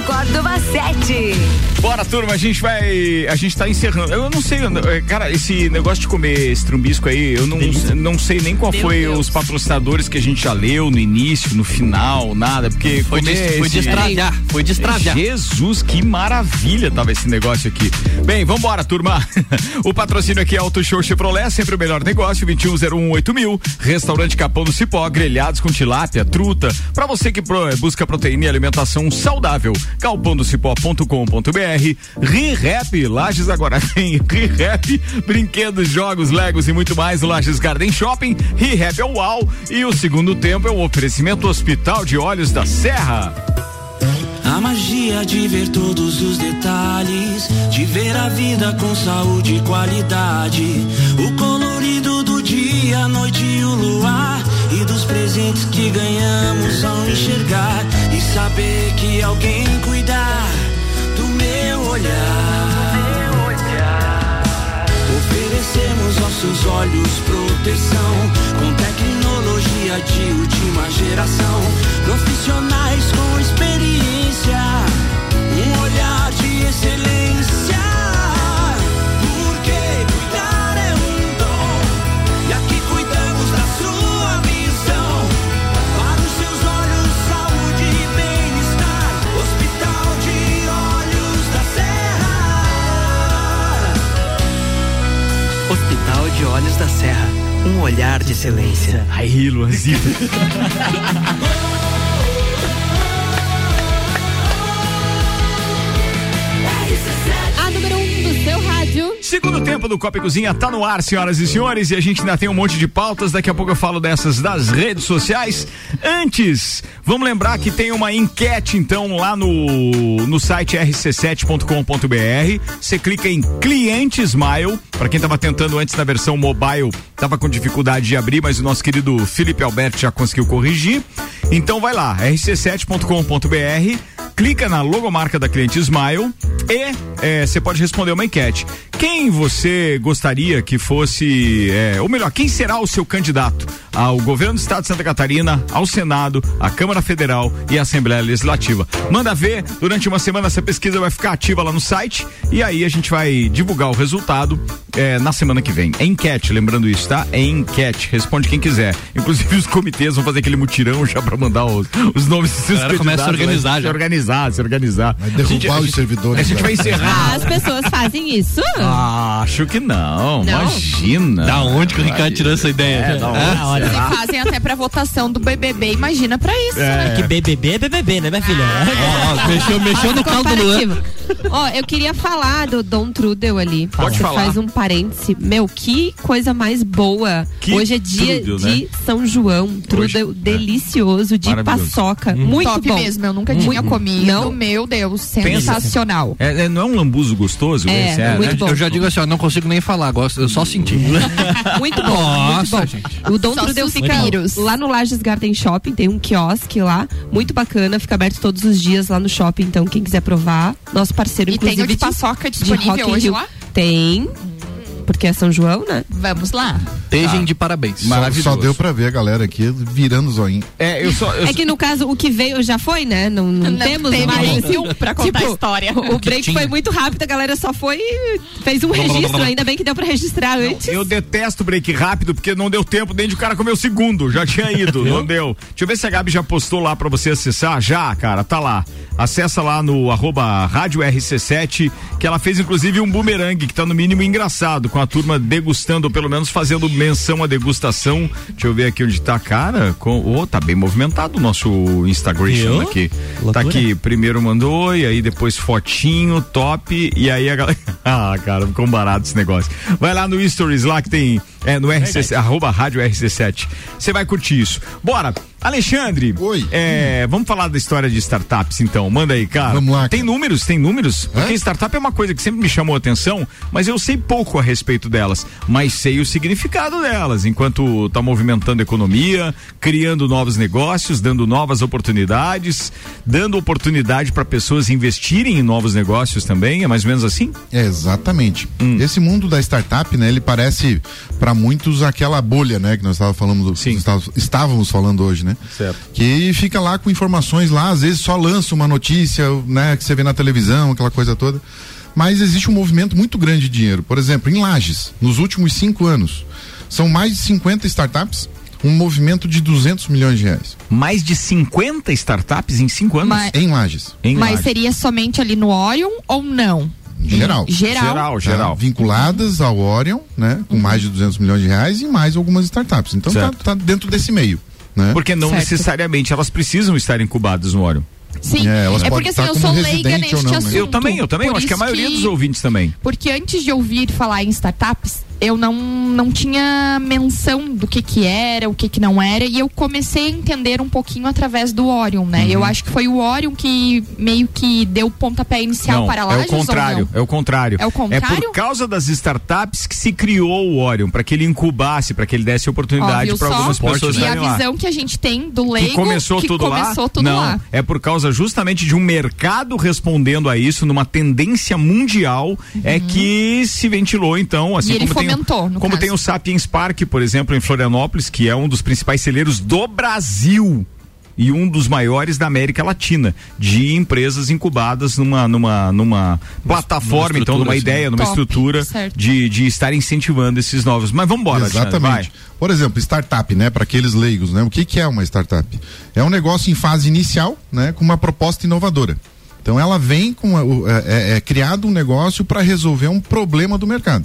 Córdova 7. Bora, turma, a gente vai. A gente tá encerrando. Eu não sei, eh, cara, esse negócio de comer estrumbisco aí, eu não, não sei nem qual Meu foi Deus. os patrocinadores que a gente já leu no início, no final, nada, porque Foi de- comer foi de esse- estragar, foi de estragar. Jesus, que maravilha tava esse negócio aqui. Bem, vambora, turma. o patrocínio aqui é Auto Show Chevrolet, sempre o melhor negócio, 21018000, mil, restaurante Capão do Cipó, grelhados com tilápia, truta, pra você que busca proteína e alimentação saudável, galpondocipó.com.br, ReHap, Lages agora tem ReHap, brinquedos, jogos, legos e muito mais, Lages Garden Shopping, ReHap é o UAU e o segundo tempo é o oferecimento Hospital de Olhos da Serra. A magia de ver todos os detalhes, de ver a vida com saúde e qualidade. O colorido do dia, a noite e o luar. Presentes que ganhamos ao enxergar. E saber que alguém cuidar do meu olhar. Oferecemos aos seus olhos proteção com tecnologia de última geração. Profissionais com experiência, um olhar de excelência. Olhos da Serra. Um olhar de excelência. Aí, Luanzito. A número 1 um do seu rádio. Segundo tempo do Copa e Cozinha tá no ar, senhoras e senhores, e a gente ainda tem um monte de pautas. Daqui a pouco eu falo dessas das redes sociais. Antes, vamos lembrar que tem uma enquete, então, lá no, no site rc7.com.br. Você clica em Cliente Smile. Para quem tava tentando antes na versão mobile, tava com dificuldade de abrir, mas o nosso querido Felipe Alberto já conseguiu corrigir. Então vai lá, rc7.com.br, clica na logomarca da Cliente Smile e eh, você pode responder uma enquete. Quem você gostaria que fosse, eh, ou melhor, quem será o seu candidato ao governo do estado de Santa Catarina, ao Senado, à Câmara Federal e Assembleia Legislativa? Manda ver, durante uma semana essa pesquisa vai ficar ativa lá no site e aí a gente vai divulgar o resultado eh, na semana que vem. É enquete, lembrando isso, tá? É enquete, responde quem quiser. Inclusive os comitês vão fazer aquele mutirão já pra mandar os, os nomes dos seus começa a organizar né? já. Se organizar, se organizar. Vai derrubar os servidores. A gente vai Ah, encerrar. as pessoas fazem isso? Ah, acho que não, Não? imagina. Da onde que o Ricardo tirou essa ideia? É, da Ah, onde? Se fazem até pra votação do BBB, imagina pra isso, né? Que BBB é BBB, né, minha filha? Ó, mexeu, mexeu no caldo do Luan. Ó, eu queria falar do Dom Trudel ali. Pode Você falar. faz um parêntese. Meu, que coisa mais boa. Que Hoje é dia Trudel, de né? São João. Trudel delicioso, de Maravilhoso. paçoca. Hum. Muito Top bom. mesmo, eu nunca tinha Muito- comido. Não? Meu Deus, Pensa. sensacional. É, é, não é um lambuzo gostoso? É, esse? muito né? bom. Eu já digo assim, ó, não consigo nem falar, gosto, eu só senti. Muito bom, Nossa, muito bom. gente. O Dom Só Trudel fica suspiros. lá no Lages Garden Shopping, tem um quiosque lá, muito bacana, fica aberto todos os dias lá no shopping, então quem quiser provar, nosso parceiro E tem inclusive o de paçoca disponível in hoje Rio. lá? Tem. Porque é São João, né? Vamos lá. Estejam de parabéns. Só, só deu pra ver a galera aqui virando o zoinho. É, eu só. É que no caso, o que veio já foi, né? Não, não, Não temos teve mais. nem filme pra contar a história. O, o break foi muito rápido, a galera só foi e fez um registro. Ainda bem que deu pra registrar antes. Eu detesto break rápido porque não deu tempo nem de o cara comer o segundo. Já tinha ido, não deu. Deixa eu ver se a Gabi já postou lá pra você acessar. Já, cara, tá lá. Acessa lá no arroba rádio RC7, que ela fez inclusive um bumerangue que tá no mínimo engraçado, com a turma degustando, ou pelo menos fazendo menção à degustação. Deixa eu ver aqui onde tá, cara. Com, oh, tá bem movimentado o nosso Instagram aqui. Tá aqui, primeiro mandou, e aí depois fotinho, top, e aí a galera. ah, cara, ficou barato esse negócio. Vai lá no Stories lá que tem. É, no RC, arroba rádio RC7. Você vai curtir isso. Bora! Alexandre, Oi. é, vamos falar da história de startups então. Manda aí, cara. Vamos lá, Tem números, tem números? Porque startup é uma coisa que sempre me chamou a atenção, mas eu sei pouco a respeito delas, mas sei o significado delas, enquanto tá movimentando a economia, criando novos negócios, dando novas oportunidades, dando oportunidade para pessoas investirem em novos negócios também, é mais ou menos assim? É, exatamente. Hum. Esse mundo da startup, né, ele parece para muitos aquela bolha, né, que nós estávamos falando, estávamos falando hoje, né? Certo. Que fica lá com informações lá, às vezes só lança uma notícia, né, que você vê na televisão, aquela coisa toda. Mas existe um movimento muito grande de dinheiro. Por exemplo, em Lages, nos últimos cinco anos, são mais de 50 startups, um movimento de 200 milhões de reais. Mais de 50 startups em cinco anos? Mas- Em Lages. Em Mas Lages. seria somente ali no Orion ou não? Geral. Geral. Tá? Vinculadas ao Orion, né? Com mais de 200 milhões de reais e mais algumas startups. Então tá, tá dentro desse meio. Né? Porque não Certo. necessariamente elas precisam estar incubadas no Orion. Sim, É, é, porque assim, eu sou leiga neste não, né? assunto. Eu também, eu também. Eu acho que a maioria dos ouvintes também. Porque antes de ouvir falar em startups, eu não, não tinha menção do que que era, o que que não era, e eu comecei a entender um pouquinho através do Orion, né? Uhum. Eu acho que foi o Orion que meio que deu o pontapé inicial não, para é Lages o contrário, é o contrário. É o contrário? por causa das startups que se criou o Orion, para que ele incubasse, para que ele desse oportunidade para só? algumas pessoas E a estarem lá. visão que a gente tem do leigo que começou que tudo começou lá? tudo não, lá. é por causa justamente de um mercado respondendo a isso, numa tendência mundial, é que se ventilou então, assim Uhum. E como tem, fomentou, no como caso. tem o Sapiens Park, por exemplo, em Florianópolis, que é um dos principais celeiros do Brasil. E um dos maiores da América Latina, de empresas incubadas numa, numa, numa plataforma, então, numa ideia, assim. numa Top, estrutura certo. de, de estar incentivando esses novos. Mas vamos embora, Exatamente. Por exemplo, startup, né? Para aqueles leigos, né? O que, que é uma startup? É um negócio em fase inicial, né? Com uma proposta inovadora. Então ela vem com a- é, é- é criado um negócio para resolver um problema do mercado.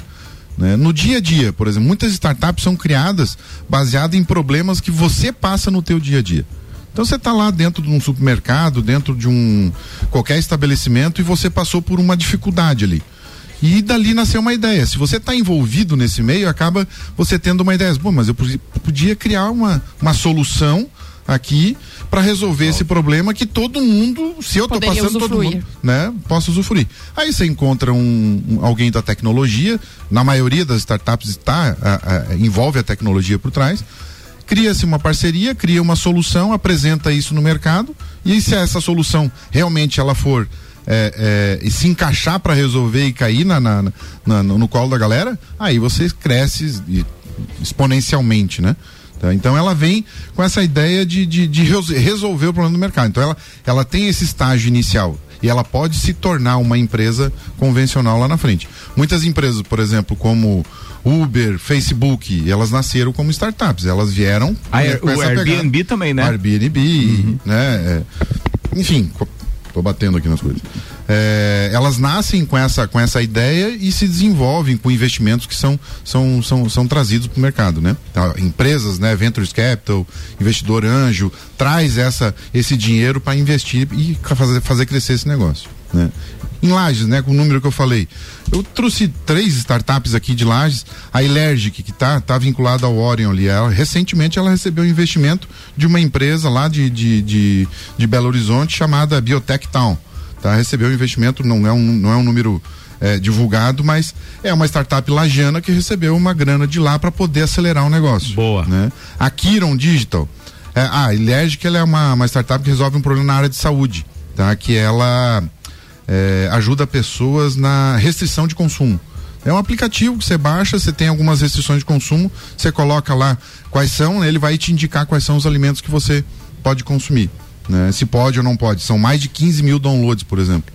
Né? No dia a dia, por exemplo, muitas startups são criadas baseadas em problemas que você passa no teu dia a dia. Então você está lá dentro de um supermercado, dentro de um qualquer estabelecimento e você passou por uma dificuldade ali. E dali nasceu uma ideia. Se você está envolvido nesse meio, acaba você tendo uma ideia. Bom, mas eu podia, criar uma, uma solução aqui para resolver esse problema que todo mundo, se eu estou passando, todo usufruir. mundo, né, possa usufruir. Aí você encontra um, um- alguém da tecnologia, na maioria das startups está a- a- envolve a tecnologia por trás. Cria-se uma parceria, cria uma solução, apresenta isso no mercado e se essa solução realmente ela for é, é, e se encaixar para resolver e cair na, na- na- no, no colo da galera, aí você cresce exponencialmente, né? Tá? Então ela vem com essa ideia de, de, de res- resolver o problema do mercado. Então ela, ela tem esse estágio inicial e ela pode se tornar uma empresa convencional lá na frente. Muitas empresas, por exemplo, como Uber, Facebook, elas nasceram como startups. Elas vieram Ah, né, é, o Airbnb também, né? Airbnb, né? é, enfim, tô batendo aqui nas coisas. É, elas nascem com essa, com essa ideia e se desenvolvem com investimentos que são, são, são, são trazidos para o mercado, né? Então, empresas, né? Ventures Capital, investidor anjo, traz essa, esse dinheiro para investir e fazer, fazer crescer esse negócio, né? Em Lages, né, com o número que eu falei. Eu trouxe três startups aqui de Lages, a Elergic, que tá, tá vinculada ao Orion ali. Ela, recentemente ela recebeu um investimento de uma empresa lá de, de, de, de Belo Horizonte chamada Biotech Town. Tá? Recebeu um investimento, não é um, não é um número é, divulgado, mas é uma startup lagiana que recebeu uma grana de lá para poder acelerar o negócio. Boa. Né? A Kiron Digital. É, a Elergic ela é uma, uma startup que resolve um problema na área de saúde. Tá? Que ela é, ajuda pessoas na restrição de consumo. É um aplicativo que você baixa, você tem algumas restrições de consumo, você coloca lá quais são, né, ele vai te indicar quais são os alimentos que você pode consumir. Né? Se pode ou não pode. São mais de 15 mil downloads, por exemplo.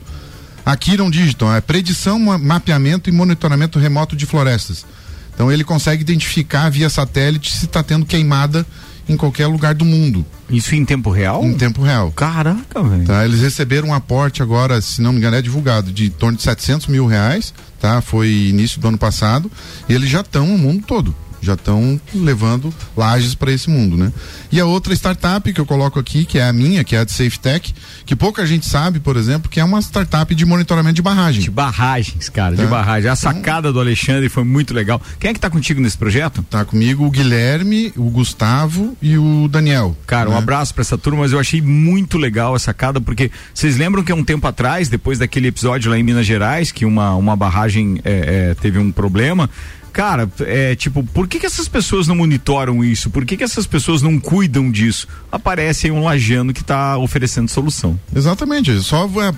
Aqui não Digital é predição, ma- mapeamento e monitoramento remoto de florestas. Então ele consegue identificar via satélite se está tendo queimada em qualquer lugar do mundo. Isso em tempo real? Em tempo real. Caraca, velho. Tá, eles receberam um aporte agora, se não me engano, é divulgado, de torno de 700 mil reais, tá? Foi início do ano passado, e eles já estão no mundo todo. Já estão levando lajes para esse mundo, né? E a outra startup que eu coloco aqui, que é a minha, que é a de SafeTech, que pouca gente sabe, por exemplo, que é uma startup de monitoramento de barragem. De barragens, cara, de Tá. barragem. A sacada do Alexandre foi muito legal. Quem é que tá contigo nesse projeto? Tá comigo o Guilherme, o Gustavo e o Daniel. Cara, um né? abraço pra essa turma, mas eu achei muito legal a sacada, porque vocês lembram que há um tempo atrás, depois daquele episódio lá em Minas Gerais, que uma, uma barragem é, é, teve um problema. Cara, é tipo, por que, que essas pessoas não monitoram isso? Por que, que essas pessoas não cuidam disso? Aparece aí um lajano que tá oferecendo solução. Exatamente, só é,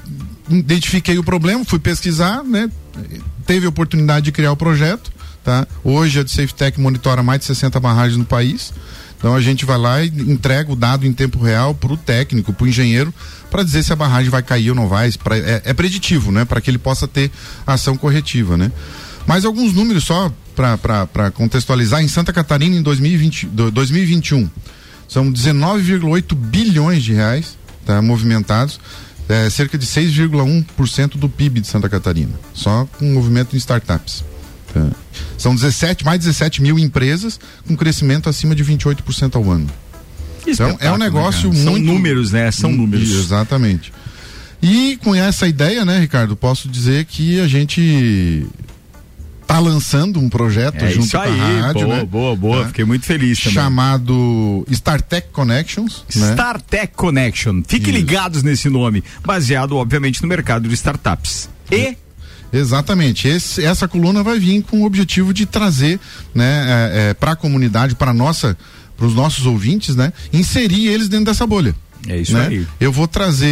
identifiquei o problema, fui pesquisar, né? Teve a oportunidade de criar o projeto, tá? Hoje a de SafeTech monitora mais de 60 barragens no país. Então a gente vai lá e entrega o dado em tempo real para o técnico, para o engenheiro, para dizer se a barragem vai cair ou não vai. Pra- é, é preditivo, né? Para que ele possa ter ação corretiva, né? Mas alguns números só para contextualizar. Em Santa Catarina, em 2020, do- 2021, são 19,8 bilhões de reais tá, movimentados, é, cerca de 6,1% do PIB de Santa Catarina, só com movimento em startups. tá. São 17, mais de 17 mil empresas com crescimento acima de 28% ao ano. Então é um espetáculo, negócio né, cara? São muito. números, né? São números. Exatamente. E com essa ideia, né, Ricardo, posso dizer que a gente tá lançando um projeto É junto isso com a aí, rádio, boa, né? boa, boa. Tá? Fiquei muito feliz também. Chamado StarTech Connections, né? StarTech Connection. Fiquem ligados nesse nome, baseado, obviamente, no mercado de startups. E Exatamente. Esse- essa coluna vai vir com o objetivo de trazer, né, para a comunidade, para nossa, para os nossos ouvintes, né, inserir eles dentro dessa bolha. É isso né? aí. Eu vou trazer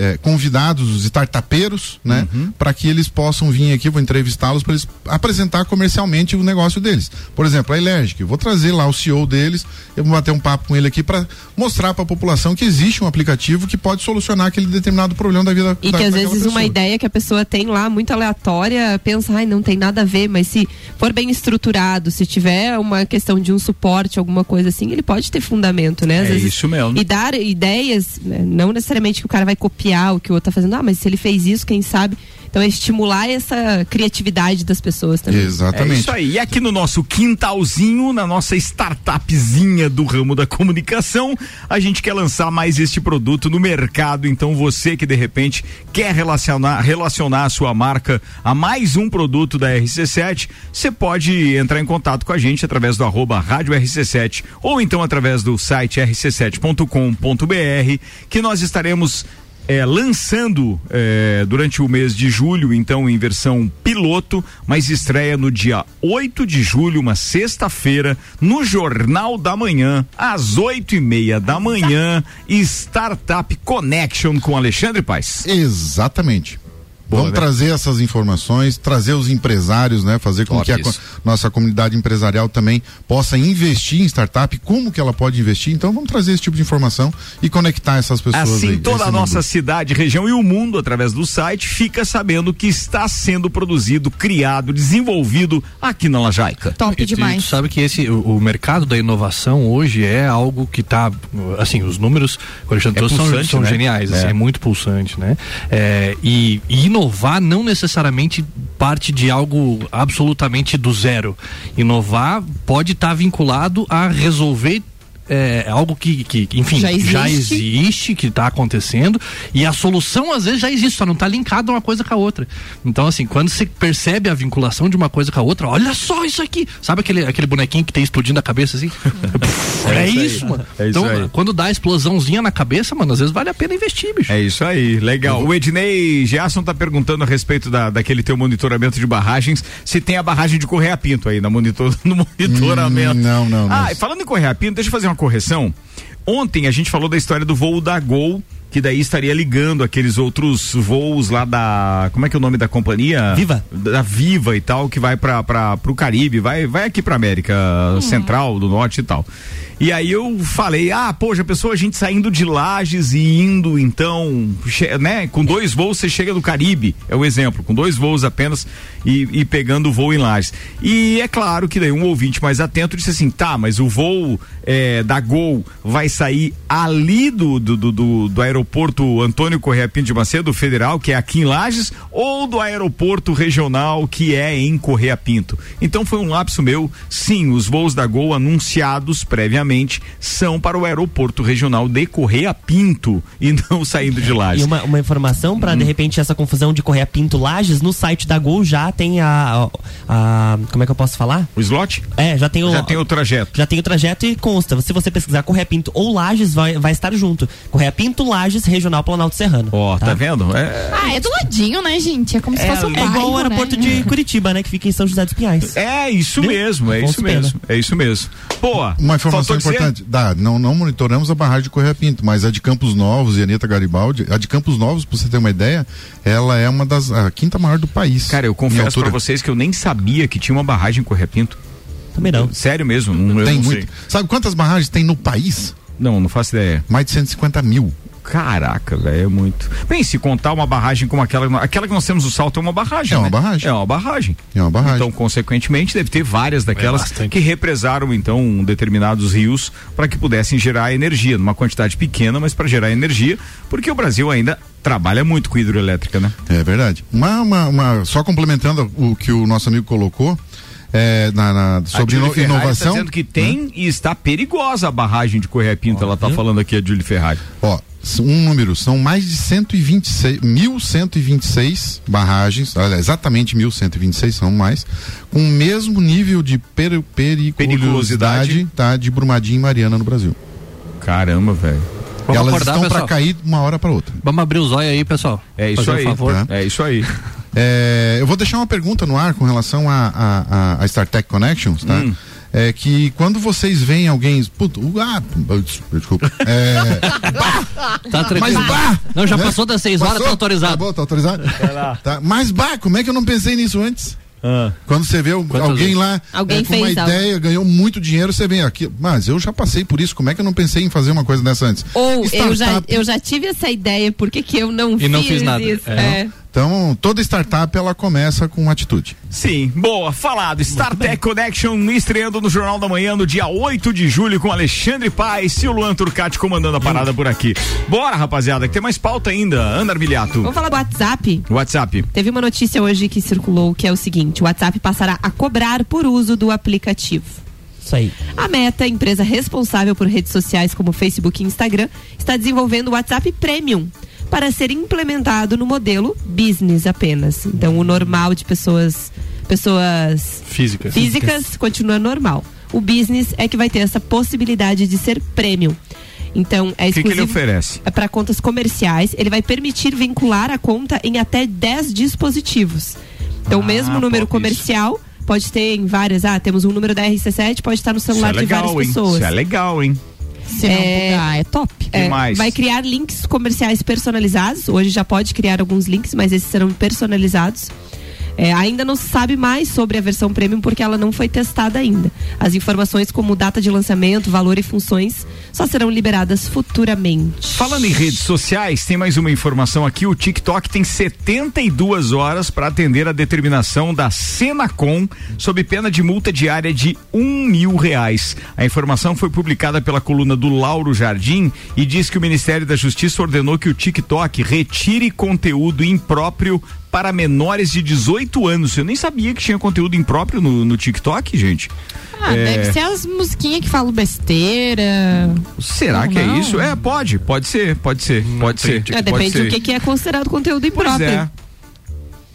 eh, convidados startupeiros, né, Uhum. para que eles possam vir aqui, vou entrevistá-los para eles apresentar comercialmente o negócio deles. Por exemplo, a Elergic, eu vou trazer lá o CEO deles, eu vou bater um papo com ele aqui para mostrar para a população que existe um aplicativo que pode solucionar aquele determinado problema da vida E da, que às vezes uma pessoa. ideia que a pessoa tem lá muito aleatória, pensa, ai, não tem nada a ver, mas se for bem estruturado, se tiver uma questão de um suporte, alguma coisa assim, ele pode ter fundamento, né? Às É vezes- isso mesmo. E dar ideias, né, não necessariamente que o cara vai copiar o que o outro tá fazendo, ah, mas se ele fez isso, quem sabe? Então é estimular essa criatividade das pessoas também. É isso aí. E aqui no nosso quintalzinho, na nossa startupzinha do ramo da comunicação, a gente quer lançar mais este produto no mercado. Então você que de repente quer relacionar, relacionar a sua marca a mais um produto da RC7, você pode entrar em contato com a gente através do arroba rádio RC7 ou então através do site rc7.com.br que nós estaremos é, lançando é, durante o mês de julho, então em versão piloto, mas estreia no dia 8 de julho, uma sexta-feira, no Jornal da Manhã, às oito e meia da manhã, Startup Connection com Alexandre Paes. Exatamente. Boa, Vamos né? trazer essas informações, trazer os empresários, né? Fazer com Top que a isso. nossa comunidade empresarial também possa investir em startup, como que ela pode investir. Então vamos trazer esse tipo de informação e conectar essas pessoas Assim, aí, toda a nossa cidade, região e o mundo, através do site, fica sabendo que está sendo produzido, criado, desenvolvido aqui na Lajaica. Top E Tu sabe que esse, o, o mercado da inovação hoje é algo que está, assim, os números, o Alexandre É são, são né? geniais, assim, É. é. muito pulsante, né? É, e, e inovar não necessariamente parte de algo absolutamente do zero. Inovar pode estar vinculado a resolver é, algo que, que enfim, Já já existe. existe, que está acontecendo, e a solução às vezes já existe, só não está linkada uma coisa com a outra. Então, assim, quando você percebe a vinculação de uma coisa com a outra, olha só isso aqui! Sabe aquele, aquele bonequinho que tem explodindo a cabeça assim? é, É isso mano. É isso então, aí. quando dá a explosãozinha na cabeça, mano, às vezes vale a pena investir, bicho. É isso aí, legal. O Ednei Gerson tá perguntando a respeito da, daquele teu monitoramento de barragens, se tem a barragem de Correia Pinto aí na monitor, no monitoramento. Hum, não, não, não. Ah, e falando em Correia Pinto, deixa eu fazer uma correção. Ontem a gente falou da história do voo da Gol que daí estaria ligando aqueles outros voos lá da. Como é que é o nome da companhia? Viva. Da Viva e tal, que vai para o Caribe, vai, vai aqui pra América Central, do Norte e tal. E aí eu falei, ah, poxa, pessoa, a gente saindo de Lages e indo, então, né, com dois voos você chega no Caribe, é o exemplo, com dois voos apenas e, e pegando o voo em Lages. E é claro que daí um ouvinte mais atento disse assim, tá, mas o voo é, da Gol vai sair ali do, do, do, do- aeroporto Antônio Correia Pinto de Macedo, federal, que é aqui em Lages, ou do aeroporto regional, que é em Correia Pinto. Então foi um lapso meu, sim, os voos da Gol anunciados previamente são para o aeroporto regional de Correia Pinto e não saindo de Lages. E uma, uma informação para Hum. de repente essa confusão de Correia Pinto Lages, no site da Gol já tem a, a, a- como é que eu posso falar? O slot? É, já tem o Já tem o trajeto. Já tem o trajeto e consta. Se você pesquisar Correia Pinto ou Lages vai, vai estar junto. Correia Pinto Lages Regional Planalto Serrano. Ó, tá, vendo? É, Ah, é do ladinho, né, gente? É como se é, fosse um é bairro, igual o né? aeroporto de Curitiba, né? Que fica em São José dos Pinhais. É isso mesmo, é isso Pena. mesmo, é isso mesmo. Boa. Uma informação importante. Dá, não, não monitoramos a barragem de Correia Pinto, mas a de Campos Novos e Anitta Garibaldi, a de Campos Novos, pra você ter uma ideia, ela é uma das, a quinta maior do país. Cara, eu confesso pra vocês que eu nem sabia que tinha uma barragem em Correia Pinto. Também não. Sério mesmo, não, Tem não muito. sei. Sabe quantas barragens tem no país? Não, não faço ideia. Mais de 150 mil. Caraca, velho, é muito. Bem, se contar uma barragem como aquela, aquela que nós temos no Salto é uma barragem. É uma né? barragem. É uma barragem. É uma barragem. Então, consequentemente, deve ter várias daquelas bastante. que represaram então determinados rios para que pudessem gerar energia, numa quantidade pequena, mas para gerar energia, porque o Brasil ainda trabalha muito com hidroelétrica, né? É verdade. Uma, uma, uma- só complementando o que o nosso amigo colocou, é, na, na- sobre ino- Ferrari inovação. Tá dizendo que tem e está perigosa a barragem de Correia Pinto. Ela tá falando aqui a Julie Ferrari. Ó, um número, são mais de 126, 1126 barragens, olha, exatamente 1126 são mais, com o mesmo nível de per- periculosidade, Periculosidade. tá, de Brumadinho e Mariana no Brasil. Caramba, velho. E elas acordar, estão para cair de uma hora para outra. Vamos abrir os olhos aí, pessoal. É isso Fazer um aí. favor. Tá. É isso aí. É, eu vou deixar uma pergunta no ar com relação a, a, a, a StarTech Connections, tá? Hum. É que quando vocês veem alguém. Puto, uh, ah, desculpa. É, Tá tranquilo. mas bah! Não, já né? passou das seis horas, Passou? tá autorizado. Tá bom, tá autorizado? Tá. Mas bah, como é que eu não pensei nisso antes? Quando você vê Quantas alguém vezes? lá Alguém é, com uma fez algo. ideia, ganhou muito dinheiro, você vem aqui. Mas eu já passei por isso, como é que eu não pensei em fazer uma coisa dessa antes? Ou eu já, eu já tive essa ideia, por que, que eu não E não fiz fiz nada. isso? É. É. Então, toda startup ela começa com atitude. Sim, boa, falado. StarTech Connection estreando no Jornal da Manhã no dia 8 de julho com Alexandre Paes e o Luan Turcati comandando a parada por aqui. Bora, rapaziada, que tem mais pauta ainda. Ana Armiliato. Vamos falar do WhatsApp? WhatsApp. Teve uma notícia hoje que circulou que é o seguinte: o WhatsApp passará a cobrar por uso do aplicativo. Isso aí. A Meta, empresa responsável por redes sociais como Facebook e Instagram, está desenvolvendo o WhatsApp Premium para ser implementado no modelo business apenas. Então, o normal de pessoas pessoas Física. físicas continua normal. O business é que vai ter essa possibilidade de ser premium. Então, é O que, que ele exclusivo oferece? é para contas comerciais, ele vai permitir vincular a conta em até 10 dispositivos. Então, o Ah, mesmo número comercial pode ter em várias. Ah, temos um número da RC7, pode estar no Isso é celular de várias legal, hein? pessoas. Isso é legal, hein? Se não bugar, é top. É, Demais. vai criar links comerciais personalizados. Hoje já pode criar alguns links, mas esses serão personalizados. É, ainda não se sabe mais sobre a versão premium porque ela não foi testada ainda. As informações como data de lançamento, valor e funções só serão liberadas futuramente. Falando em redes sociais, tem mais uma informação aqui. O TikTok tem 72 horas para atender a determinação da Senacom sob pena de multa diária de um mil reais. A informação foi publicada pela coluna do Lauro Jardim e diz que o Ministério da Justiça ordenou que o TikTok retire conteúdo impróprio para menores de 18 anos. Eu nem sabia que tinha conteúdo impróprio no, no TikTok, gente. Ah, É. deve ser as musiquinhas que falam besteira. Será que é Não. isso? É, pode, pode ser, pode ser, pode ser. É, pode depende ser. do que, que é considerado conteúdo Pois impróprio. é.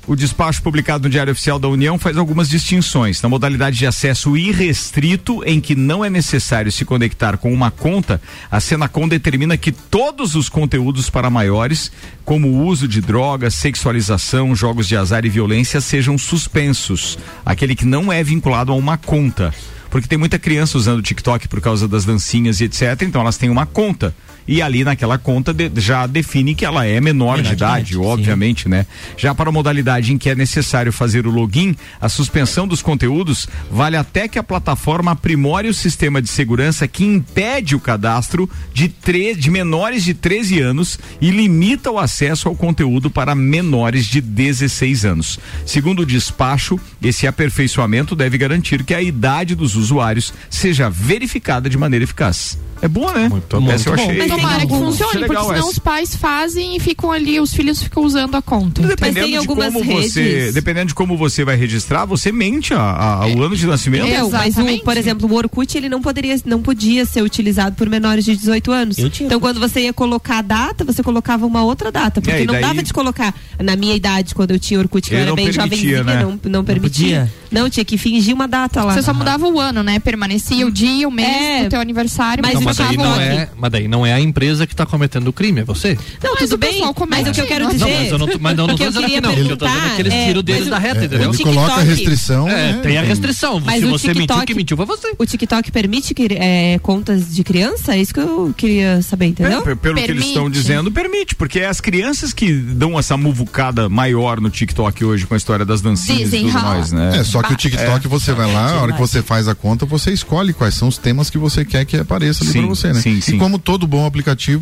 O despacho publicado no Diário Oficial da União faz algumas distinções. Na modalidade de acesso irrestrito, em que não é necessário se conectar com uma conta, a Senacom determina que todos os conteúdos para maiores, como o uso de drogas, sexualização, jogos de azar e violência, sejam suspensos. Aquele que não é vinculado a uma conta. Porque tem muita criança usando o TikTok por causa das dancinhas e etc. Então elas têm uma conta. E ali naquela conta de- já define que ela é menor, de idade, obviamente, né? Já para a modalidade em que é necessário fazer o login, a suspensão dos conteúdos vale até que a plataforma aprimore o sistema de segurança que impede o cadastro de, tre- de menores de 13 anos e limita o acesso ao conteúdo para menores de 16 anos. Segundo o despacho, esse aperfeiçoamento deve garantir que a idade dos usuários seja verificada de maneira eficaz. É boa, né? Muito Essa eu bom. achei. Mas tomara que funcione, porque senão essa. os pais fazem e ficam ali, os filhos ficam usando a conta. Dependendo de como você, dependendo de como você vai registrar, você mente a, a- o ano de nascimento. Então, mas o, por exemplo, o Orkut ele não poderia, não podia ser utilizado por menores de 18 anos. Então, quando você ia colocar a data, você colocava uma outra data, porque É, não daí- dava de colocar na minha idade quando eu tinha Orkut, que eu era não bem permitia, jovenzinha, né? não, não permitia. Não, tinha que fingir uma data lá. Você só mudava o ano, né? Permanecia o dia, o mês É. do teu aniversário, mas, Não, mas, daí ficava não é, mas daí não é a empresa que está cometendo o crime, é você. Não, tudo bem, mas o que eu quero dizer... Não, mas eu não, tô- mas eu não o que tô dizendo queria que não, eu tô dizendo perguntar que eles é, tiram deles mas da reta, é, entendeu? o coloca a restrição, É, né? tem a restrição. Mas Se o você mentiu, TikTok- que mentiu foi você. O TikTok permite que, é, contas de criança? É isso que eu queria saber, entendeu? É, pe- pelo que eles estão dizendo, permite, porque é as crianças que dão essa muvucada maior no TikTok hoje com a história das dancinhas e tudo mais, né? É, só que o TikTok você vai lá, a hora que você faz a conta, você escolhe quais são os temas que você quer que apareça ali Sim, pra você, né? sim, e sim. como todo bom aplicativo,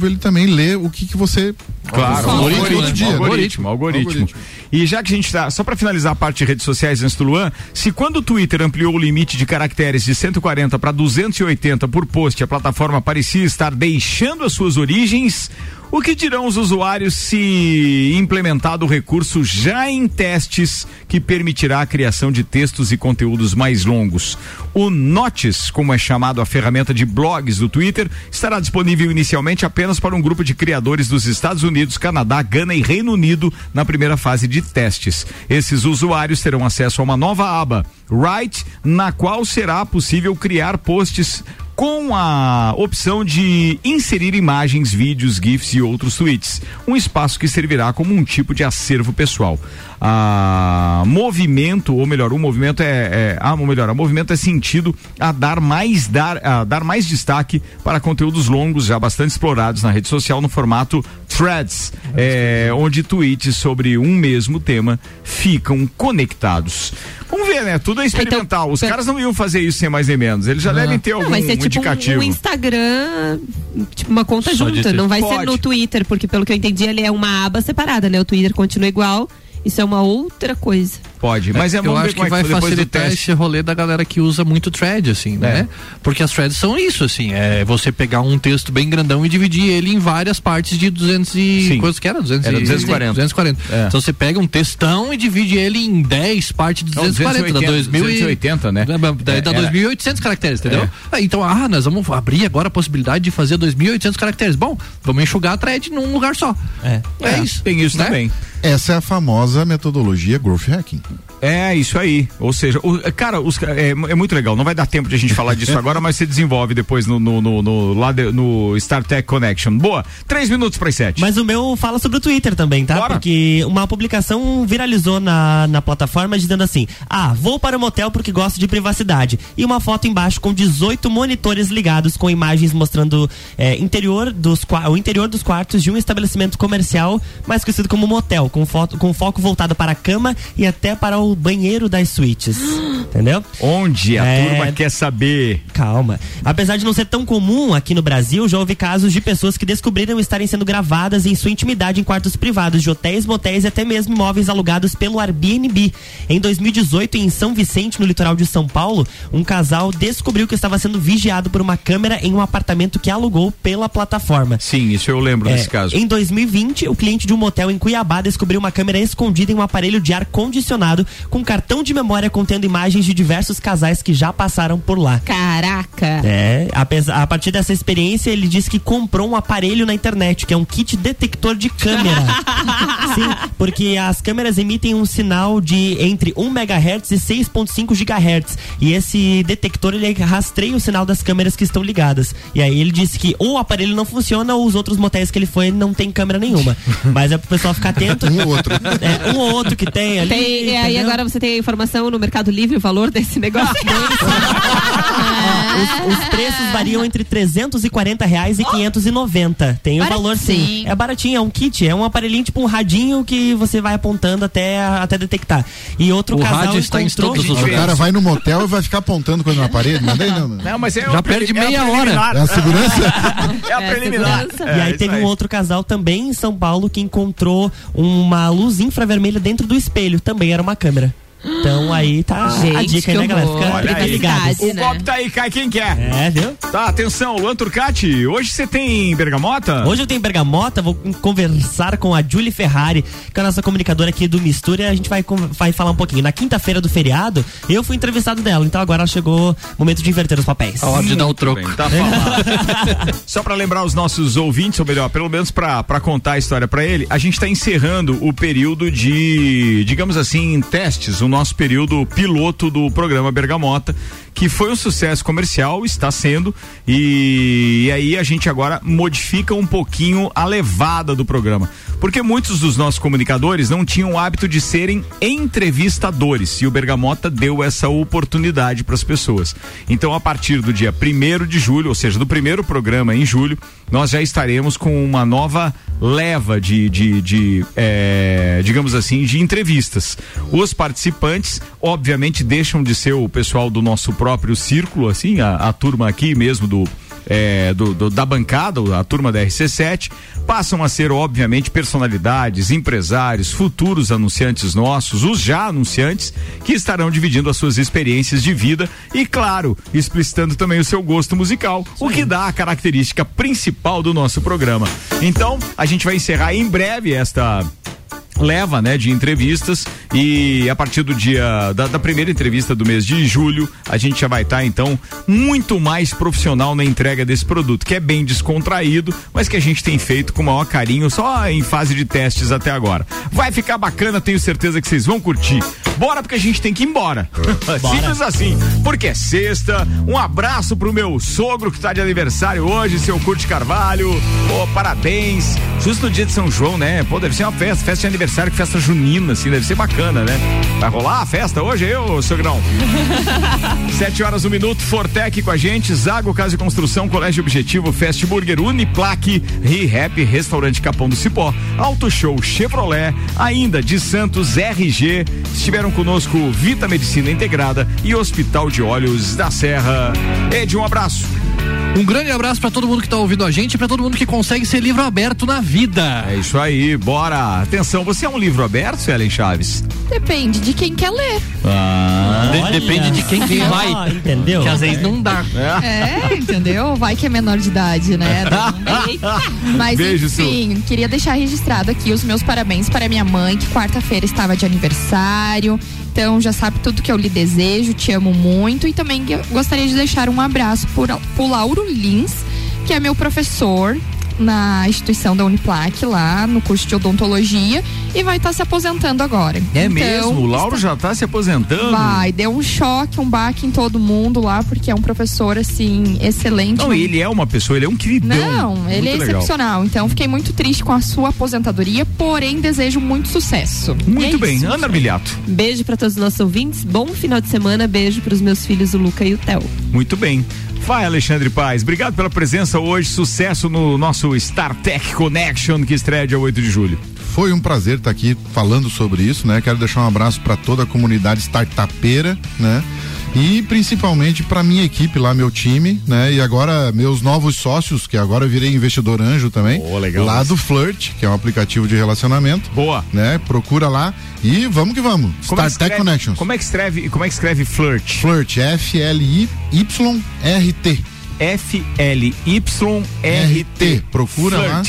ele também lê o que, que você Claro, algoritmo, algoritmo, dia. né? algoritmo, algoritmo. E já que a gente tá, só para finalizar a parte de redes sociais antes do Luan, se quando o Twitter ampliou o limite de caracteres de 140 para 280 por post, a plataforma parecia estar deixando as suas origens, o que dirão os usuários se implementado o recurso já em testes que permitirá a criação de textos e conteúdos mais longos? O Notes, como é chamado a ferramenta de blogs do Twitter, estará disponível inicialmente apenas para um grupo de criadores dos Estados Unidos, Canadá, Gana e Reino Unido na primeira fase de testes. Esses usuários terão acesso a uma nova aba, Write, na qual será possível criar posts com a opção de inserir imagens, vídeos, GIFs e outros tweets. Um espaço que servirá como um tipo de acervo pessoal. A movimento, ou melhor, o movimento é, é ah, ou melhor, a movimento é sentido a dar mais dar, a dar mais destaque para conteúdos longos já bastante explorados na rede social no formato Threads, é, onde tweets sobre um mesmo tema ficam conectados. Vamos ver, né? Tudo é experimental. Os caras não iam fazer isso sem mais nem menos. Eles já devem ter algum Não, vai ser tipo indicativo. um, um Instagram, tipo uma conta Só junta. Não vai ser Pode. no Twitter, porque pelo que eu entendi, ele é uma aba separada, né? O Twitter continua igual. Isso é uma outra coisa. Pode, mas é eu vamos ver acho que é vai facilitar esse rolê da galera que usa muito thread, assim, né? Porque as threads são isso, assim, é você pegar um texto bem grandão e dividir ele em várias partes de 200 e... Sim. Quantos que era? 200 Era e- 240. 240. É. Então você pega um textão e divide ele em 10 partes de Não, 240, dá 2000 e... 280, né? Dá É, era- 2.800 caracteres, entendeu? É. Ah, Então, ah, nós vamos abrir agora a possibilidade de fazer 2.800 caracteres. Bom, vamos enxugar a thread num lugar só. É. É, isso. Tem isso né? também. Essa é a famosa metodologia growth hacking. É, isso aí. Ou seja, o- cara, os é, é muito legal. Não vai dar tempo de a gente falar disso agora, mas você desenvolve depois no, no, no, no, lá de- no StarTech Connection. Boa. Três minutos para as sete. Mas o meu fala sobre o Twitter também, tá? Porque uma publicação viralizou na, na plataforma dizendo assim: Ah, vou para o motel porque gosto de privacidade. E uma foto embaixo com 18 monitores ligados com imagens mostrando é, interior dos, o interior dos quartos de um estabelecimento comercial, mais conhecido como motel, com, foto, com foco voltado para a cama e até para o banheiro das suítes. Entendeu? Onde a É. turma quer saber. Calma. Apesar de não ser tão comum aqui no Brasil, já houve casos de pessoas que descobriram estarem sendo gravadas em sua intimidade em quartos privados de hotéis, motéis e até mesmo imóveis alugados pelo Airbnb. Em 2018, em São Vicente, no litoral de São Paulo, um casal descobriu que estava sendo vigiado por uma câmera em um apartamento que alugou pela plataforma. Sim, isso eu lembro É, desse caso. Em 2020, o cliente de um motel em Cuiabá descobriu uma câmera escondida em um aparelho de ar condicionado com cartão de memória contendo imagens de diversos casais que já passaram por lá. Caraca! É, apesar, a partir dessa experiência, ele disse que comprou um aparelho na internet, que é um kit detector de câmera. Sim, porque as câmeras emitem um sinal de entre 1 MHz e 6.5 GHz. E esse detector ele rastreia o sinal das câmeras que estão ligadas. E aí ele disse que ou o aparelho não funciona ou os outros motéis que ele foi não tem câmera nenhuma. Mas é pro pessoal ficar atento. Um ou outro. É, um ou outro que tem ali. Tem, e aí entendeu? Agora você tem a informação no Mercado Livre, o valor desse negócio. Os, os preços variam entre 340 reais e 590. Tem o valor sim. É baratinho, é um kit, é um aparelhinho tipo um radinho que você vai apontando até, até detectar. E outro O casal rádio está em todos os O cara vai no motel e vai ficar apontando coisa na parede, não é não. Não, mas é Já o perde pre- é meia hora. É a segurança? É a É a preliminar. segurança. É, e aí teve um outro casal também em São Paulo que encontrou uma luz infravermelha dentro do espelho. Também era uma câmera. Bárbara. Então aí tá a Gente, dica, que né, galera? Fica, Olha aí. ligado. O né? tá aí, cai quem quer. É, viu? Tá, atenção, Luan Turcati, hoje você tem bergamota? Hoje eu tenho bergamota, vou conversar com a Julie Ferrari, que é a nossa comunicadora aqui do Mistura, e a gente vai, vai falar um pouquinho. Na quinta-feira do feriado, eu fui entrevistado dela, então agora chegou o momento de inverter os papéis. A hora de dar o troco. bem, tá falado. Só pra lembrar os nossos ouvintes, ou melhor, pelo menos pra pra contar a história pra ele, a gente tá encerrando o período de, digamos assim, testes, o nosso período piloto do programa Bergamota, que foi um sucesso comercial, está sendo, e, e aí a gente agora modifica um pouquinho a levada do programa. Porque muitos dos nossos comunicadores não tinham o hábito de serem entrevistadores, e o Bergamota deu essa oportunidade para as pessoas. Então, a partir do dia 1 de julho, ou seja, do primeiro programa em julho, nós já estaremos com uma nova leva de, de, de eh, digamos assim, de entrevistas. Os participantes, obviamente, deixam de ser o pessoal do nosso próprio círculo, assim, a, a turma aqui mesmo do, é, do, do- da bancada, a turma da RC7, passam a ser, obviamente, personalidades, empresários, futuros anunciantes nossos, os já anunciantes, que estarão dividindo as suas experiências de vida e, claro, explicitando também o seu gosto musical, o que dá a característica principal do nosso programa. Então, a gente vai encerrar em breve esta leva, né, de entrevistas e a partir do dia da, da primeira entrevista do mês de julho, a gente já vai estar então muito mais profissional na entrega desse produto, que é bem descontraído, mas que a gente tem feito com o maior carinho só em fase de testes até agora. Vai ficar bacana, tenho certeza que vocês vão curtir. Bora porque a gente tem que ir embora. Simples assim, porque é sexta. Um abraço pro meu sogro que tá de aniversário hoje, seu Curte Carvalho. Pô, parabéns. Justo no dia de São João, né? Pô, deve ser uma festa, festa de aniversário, que festa junina, assim, deve ser bacana, né? Vai rolar a festa hoje, eu, sogrão? Sete horas, um minuto, Fortec com a gente, Zago Casa e Construção, Colégio Objetivo, Fast Burger, Uniplaque, ReHap, Restaurante Capão do Cipó, Auto Show Chevrolet, ainda de Santos RG, estiveram conosco Vita Medicina Integrada e Hospital de Olhos da Serra. Ed, um abraço. Um grande abraço pra todo mundo que tá ouvindo a gente e pra todo mundo que consegue ser livro aberto na vida. É isso aí, bora. Atenção, você é um livro aberto, Suelen Chaves? Depende de quem quer ler. Ah, De- depende de quem que vai. Entendeu? Que às vezes não dá. É, entendeu? Vai que é menor de idade, né? Mas Beijo, Su. enfim, queria deixar registrado aqui os meus parabéns para minha mãe, que quarta-feira estava de aniversário. Então já sabe tudo que eu lhe desejo, te amo muito. E também gostaria de deixar um abraço por, pro Lauro Lins, que é meu professor na instituição da Uniplac, lá no curso de odontologia, e vai estar se aposentando agora. É Então, mesmo, o Lauro já tá se aposentando. Vai, deu um choque, um baque em todo mundo lá, porque é um professor, assim, excelente. Não, ele é uma pessoa, ele é um queridão. Não, ele é legal. excepcional. Então, fiquei muito triste com a sua aposentadoria, porém, desejo muito sucesso. Muito é bem, isso. Ana Milhato. Beijo pra todos os nossos ouvintes. Bom final de semana. Beijo pros meus filhos, o Luca e o Theo. Muito bem. Vai, Alexandre Paz. Obrigado pela presença hoje. Sucesso no nosso Star Tech Connection, que estreia dia 8 de julho. Foi um prazer estar aqui falando sobre isso, né? Quero deixar um abraço para toda a comunidade startupeira, né? E principalmente para minha equipe lá, meu time, né? E agora meus novos sócios, que agora eu virei investidor anjo também. legal lá isso. do Flirt, que é um aplicativo de relacionamento. Boa. Né? Procura lá e vamos que vamos. Como é que Star Tech escreve- Connections. Como é que escreve, como é que escreve flirt? Flirt, F-L-I-Y-R-T. F-L-Y-R-T. Procura lá.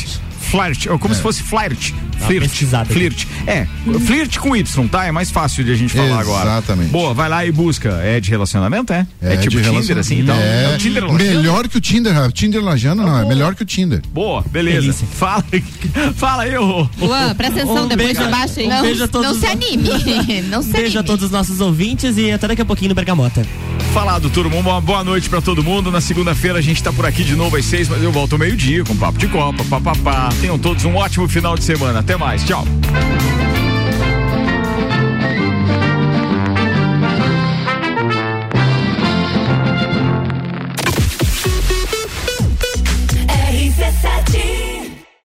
Flirt. Ou como É. se fosse flirt. Flirt. Flirt. É, flirt com Y, tá? É mais fácil de a gente falar agora. Exatamente. Boa, vai lá e busca. É de relacionamento, é? É, de tipo Tinder, assim, então? É, o Tinder melhor que o Tinder. O Tinder lajano não, é melhor que o Tinder. Boa, beleza. Fala, fala aí, ô. Luan, presta atenção, depois beijo- você baixa aí. um Não, beijo a todos não os- se anime. Não se Beijo a anime. todos os nossos ouvintes e até daqui a pouquinho no Bergamota. Falado, turma. Uma boa noite pra todo mundo. Na segunda-feira a gente tá por aqui de novo às seis, mas eu volto meio-dia com papo de Copa, papapá. Tenham todos um ótimo final de semana. Até mais. Tchau.